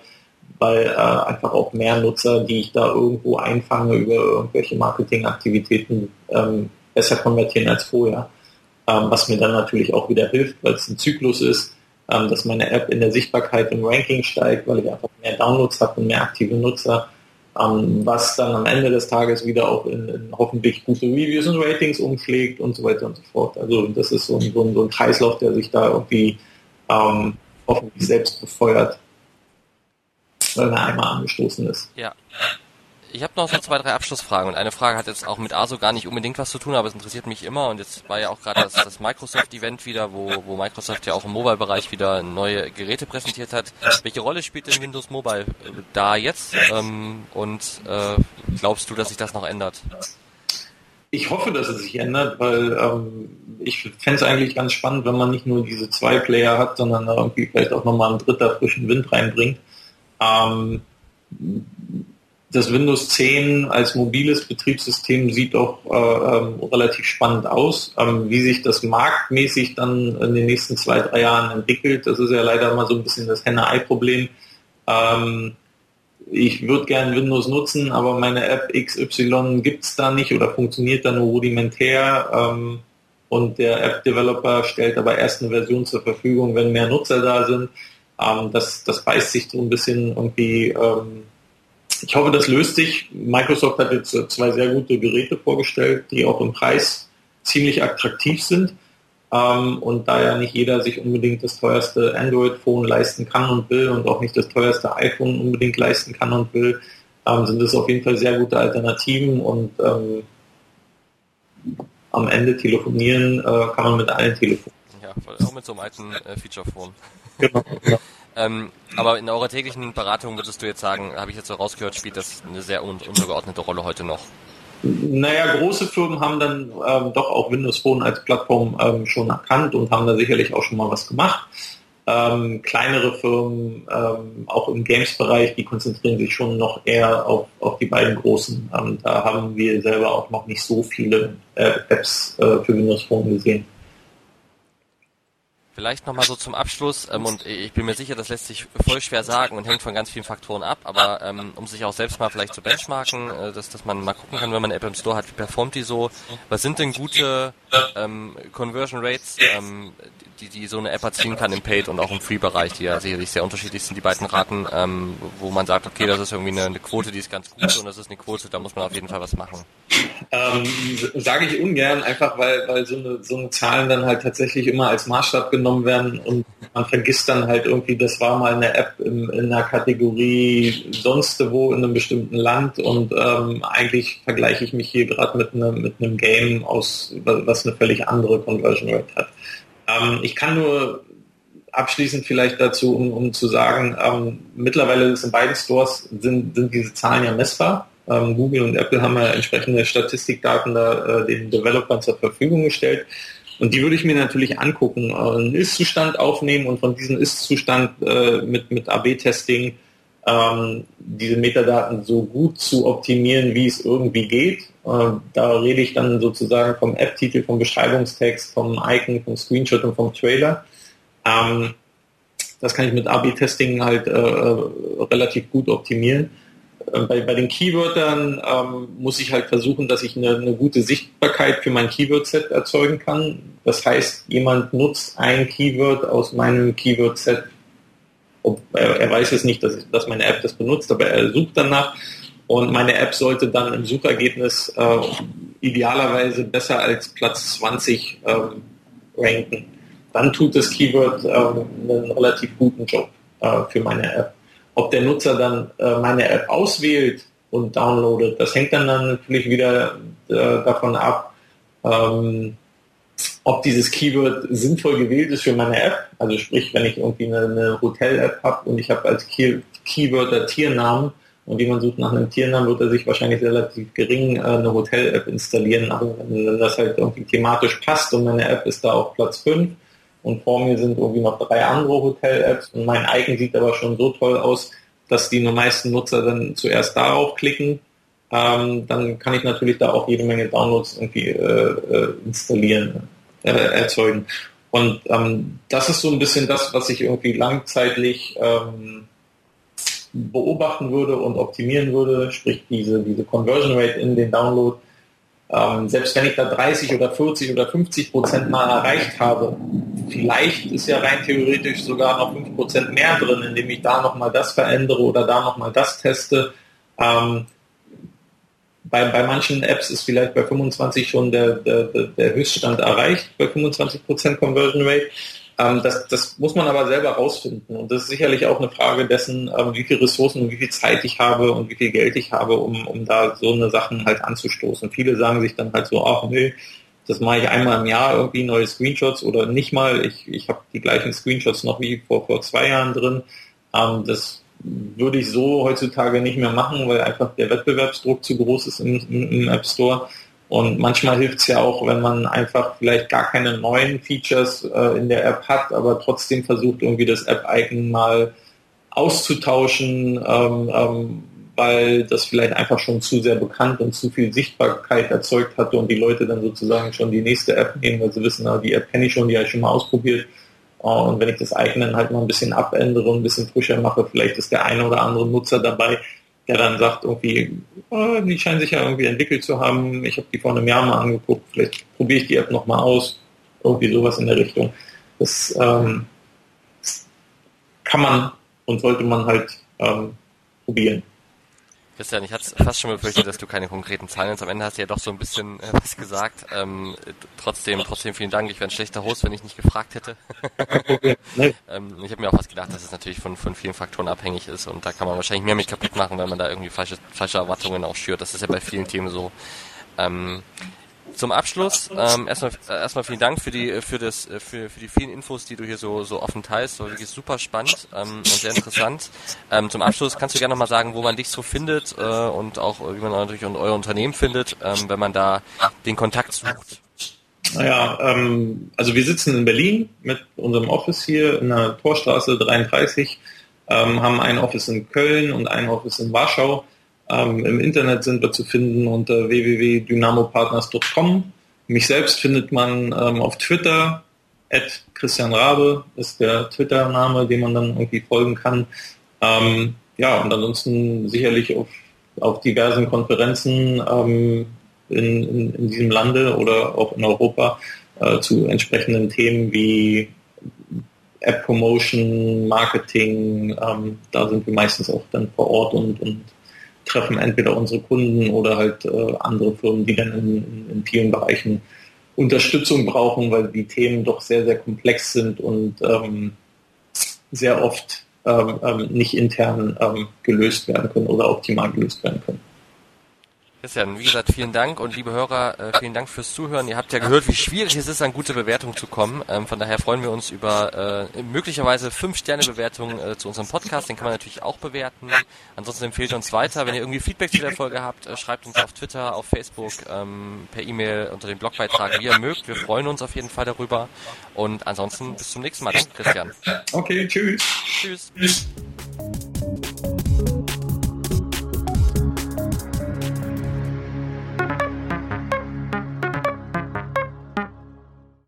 weil äh, einfach auch mehr Nutzer, die ich da irgendwo einfange über irgendwelche Marketingaktivitäten, ähm, besser konvertieren als vorher. Ähm, was mir dann natürlich auch wieder hilft, weil es ein Zyklus ist, ähm, dass meine App in der Sichtbarkeit im Ranking steigt, weil ich einfach mehr Downloads habe und mehr aktive Nutzer, ähm, was dann am Ende des Tages wieder auch in, in, hoffentlich gute Reviews und Ratings umschlägt und so weiter und so fort. Also das ist so ein, so ein, so ein Kreislauf, der sich da irgendwie ähm, hoffentlich selbst befeuert, wenn er einmal angestoßen ist. Ja. Ich habe noch so zwei, drei Abschlussfragen und eine Frage hat jetzt auch mit ASO gar nicht unbedingt was zu tun, aber es interessiert mich immer und jetzt war ja auch gerade das, das Microsoft-Event wieder, wo, wo Microsoft ja auch im Mobile-Bereich wieder neue Geräte präsentiert hat. Welche Rolle spielt denn Windows Mobile äh, da jetzt ähm, und äh, glaubst du, dass sich das noch ändert? Ich hoffe, dass es sich ändert, weil ähm, ich fände es eigentlich ganz spannend, wenn man nicht nur diese zwei Player hat, sondern irgendwie vielleicht auch nochmal einen dritter frischen Wind reinbringt. Ähm, das Windows 10 als mobiles Betriebssystem sieht auch äh, ähm, relativ spannend aus. Ähm, wie sich das marktmäßig dann in den nächsten zwei, drei Jahren entwickelt, das ist ja leider mal so ein bisschen das Henne-Ei-Problem. Ähm, ich würde gern Windows nutzen, aber meine App XY gibt es da nicht oder funktioniert da nur rudimentär. Ähm, und der App-Developer stellt aber erst eine Version zur Verfügung, wenn mehr Nutzer da sind. Ähm, das, das beißt sich so ein bisschen irgendwie ähm, ich hoffe, das löst sich. Microsoft hat jetzt zwei sehr gute Geräte vorgestellt, die auch im Preis ziemlich attraktiv sind. Ähm, und da ja nicht jeder sich unbedingt das teuerste Android-Phone leisten kann und will und auch nicht das teuerste iPhone unbedingt leisten kann und will, ähm, sind es auf jeden Fall sehr gute Alternativen und ähm, am Ende telefonieren äh, kann man mit allen Telefonen. Ja, auch mit so einem alten äh, Feature-Phone. Genau. Ja. Ähm, aber in eurer täglichen Beratung würdest du jetzt sagen, habe ich jetzt so rausgehört, spielt das eine sehr un untergeordnete Rolle heute noch? Naja, große Firmen haben dann ähm, doch auch Windows Phone als Plattform ähm, schon erkannt und haben da sicherlich auch schon mal was gemacht. Ähm, kleinere Firmen, ähm, auch im Games-Bereich, die konzentrieren sich schon noch eher auf, auf die beiden großen. Ähm, da haben wir selber auch noch nicht so viele äh, Apps äh, für Windows Phone gesehen. Vielleicht nochmal so zum Abschluss, ähm, und ich bin mir sicher, das lässt sich voll schwer sagen und hängt von ganz vielen Faktoren ab, aber ähm, um sich auch selbst mal vielleicht zu benchmarken, äh, dass, dass man mal gucken kann, wenn man eine App im Store hat, wie performt die so, was sind denn gute ähm, Conversion Rates, ähm, die, die so eine App erzielen kann im Paid und auch im Free-Bereich, die ja sicherlich sehr unterschiedlich sind, die beiden Raten, ähm, wo man sagt, okay, das ist irgendwie eine, eine, Quote, die ist ganz gut und das ist eine Quote, da muss man auf jeden Fall was machen. Ähm, Sage ich ungern, einfach weil, weil so, eine, so eine Zahlen dann halt tatsächlich immer als Maßstab genommen werden und man vergisst dann halt irgendwie, das war mal eine App in, in einer Kategorie sonst wo in einem bestimmten Land und ähm, eigentlich vergleiche ich mich hier gerade mit einem, mit einem Game aus, was eine völlig andere Conversion Rate hat. Ähm, ich kann nur abschließend vielleicht dazu, um, um zu sagen, ähm, mittlerweile ist in beiden Stores sind, sind diese Zahlen ja messbar. Ähm, Google und Apple haben ja entsprechende Statistikdaten da äh, den Developern zur Verfügung gestellt. Und die würde ich mir natürlich angucken, äh, einen Ist-Zustand aufnehmen und von diesem Ist-Zustand äh, mit, mit AB-Testing ähm, diese Metadaten so gut zu optimieren, wie es irgendwie geht. Äh, da rede ich dann sozusagen vom App-Titel, vom Beschreibungstext, vom Icon, vom Screenshot und vom Trailer. Ähm, das kann ich mit AB-Testing halt äh, relativ gut optimieren. Äh, bei, bei den Keywörtern ähm, muss ich halt versuchen, dass ich eine, eine gute Sichtbarkeit für mein Keyword-Set erzeugen kann. Das heißt, jemand nutzt ein Keyword aus meinem Keyword-Set er, er weiß es nicht, dass, ich, dass meine App das benutzt, aber er sucht danach und meine App sollte dann im Suchergebnis äh, idealerweise besser als Platz 20 ähm, ranken. Dann tut das Keyword ähm, einen relativ guten Job äh, für meine App. Ob der Nutzer dann äh, meine App auswählt und downloadet, das hängt dann, dann natürlich wieder äh, davon ab, ähm, ob dieses Keyword sinnvoll gewählt ist für meine App. Also sprich, wenn ich irgendwie eine, eine Hotel-App habe und ich habe als Key Keyword Tiernamen und jemand sucht nach einem Tiernamen, wird er sich wahrscheinlich relativ gering äh, eine Hotel-App installieren. Aber wenn das halt irgendwie thematisch passt und meine App ist da auf Platz 5, und vor mir sind irgendwie noch drei andere Hotel-Apps und mein Icon sieht aber schon so toll aus, dass die meisten Nutzer dann zuerst darauf klicken. Ähm, dann kann ich natürlich da auch jede Menge Downloads irgendwie äh, äh, installieren, äh, erzeugen. Und ähm, das ist so ein bisschen das, was ich irgendwie langzeitlich ähm, beobachten würde und optimieren würde, sprich diese, diese Conversion Rate in den Download. Ähm, selbst wenn ich da 30 oder 40 oder 50 Prozent mal erreicht habe, vielleicht ist ja rein theoretisch sogar noch 5 Prozent mehr drin, indem ich da nochmal das verändere oder da nochmal das teste. Ähm, bei, bei manchen Apps ist vielleicht bei 25 schon der, der, der Höchststand erreicht, bei 25 Prozent Conversion Rate. Ähm, das, das muss man aber selber rausfinden. Und das ist sicherlich auch eine Frage dessen, ähm, wie viele Ressourcen und wie viel Zeit ich habe und wie viel Geld ich habe, um, um da so eine Sachen halt anzustoßen. Viele sagen sich dann halt so, ach nee, das mache ich einmal im Jahr irgendwie neue Screenshots oder nicht mal. Ich, ich habe die gleichen Screenshots noch wie vor, vor zwei Jahren drin. Ähm, das würde ich so heutzutage nicht mehr machen, weil einfach der Wettbewerbsdruck zu groß ist im, im App Store. Und manchmal hilft es ja auch, wenn man einfach vielleicht gar keine neuen Features äh, in der App hat, aber trotzdem versucht irgendwie das App-Icon mal auszutauschen, ähm, ähm, weil das vielleicht einfach schon zu sehr bekannt und zu viel Sichtbarkeit erzeugt hatte und die Leute dann sozusagen schon die nächste App nehmen, weil sie wissen, na, die App kenne ich schon, die habe ich schon mal ausprobiert. Und wenn ich das Icon dann halt mal ein bisschen abändere und ein bisschen frischer mache, vielleicht ist der eine oder andere Nutzer dabei, der dann sagt, irgendwie, oh, die scheinen sich ja irgendwie entwickelt zu haben, ich habe die vor einem Jahr mal angeguckt, vielleicht probiere ich die App nochmal aus, irgendwie sowas in der Richtung. Das ähm, kann man und sollte man halt ähm, probieren. Christian, ich hatte fast schon befürchtet, dass du keine konkreten Zahlen hast. Am Ende hast du ja doch so ein bisschen äh, was gesagt. Ähm, trotzdem, trotzdem vielen Dank. Ich wäre ein schlechter Host, wenn ich nicht gefragt hätte. ähm, ich habe mir auch was gedacht, dass es natürlich von, von vielen Faktoren abhängig ist und da kann man wahrscheinlich mehr mit kaputt machen, wenn man da irgendwie falsche, falsche Erwartungen auch schürt. Das ist ja bei vielen Themen so. Ähm, zum Abschluss ähm, erstmal äh, erstmal vielen Dank für die für das äh, für, für die vielen Infos, die du hier so so offen teilst. War wirklich super spannend ähm, und sehr interessant. Ähm, zum Abschluss kannst du gerne noch mal sagen, wo man dich so findet äh, und auch wie man natürlich euer Unternehmen findet, ähm, wenn man da den Kontakt sucht. Naja, ähm, also wir sitzen in Berlin mit unserem Office hier in der Torstraße 33, ähm, haben ein Office in Köln und ein Office in Warschau. Ähm, Im Internet sind wir zu finden unter www.dynamopartners.com. Mich selbst findet man ähm, auf Twitter. At Christian Rabe ist der Twitter-Name, dem man dann irgendwie folgen kann. Ähm, ja, und ansonsten sicherlich auf, auf diversen Konferenzen ähm, in, in, in, diesem Lande oder auch in Europa äh, zu entsprechenden Themen wie App Promotion, Marketing. Ähm, da sind wir meistens auch dann vor Ort und, und treffen entweder unsere Kunden oder halt äh, andere Firmen, die dann in, in, vielen Bereichen Unterstützung brauchen, weil die Themen doch sehr, sehr komplex sind und ähm, sehr oft ähm, ähm nicht intern ähm, gelöst werden können oder optimal gelöst werden können. Christian, wie gesagt, vielen Dank und liebe Hörer, äh, vielen Dank fürs Zuhören. Ihr habt ja gehört, wie schwierig es ist, an gute Bewertungen zu kommen. Ähm, von daher freuen wir uns über äh, möglicherweise 5-Sterne-Bewertungen äh, zu unserem Podcast. Den kann man natürlich auch bewerten. Ansonsten empfehlt uns weiter. Wenn ihr irgendwie Feedback zu der Folge habt, äh, schreibt uns auf Twitter, auf Facebook, ähm, per E-Mail unter dem Blogbeitrag, wie ihr mögt. Wir freuen uns auf jeden Fall darüber. Und ansonsten bis zum nächsten Mal. Danke, Christian. Okay, tschüss. Tschüss. tschüss.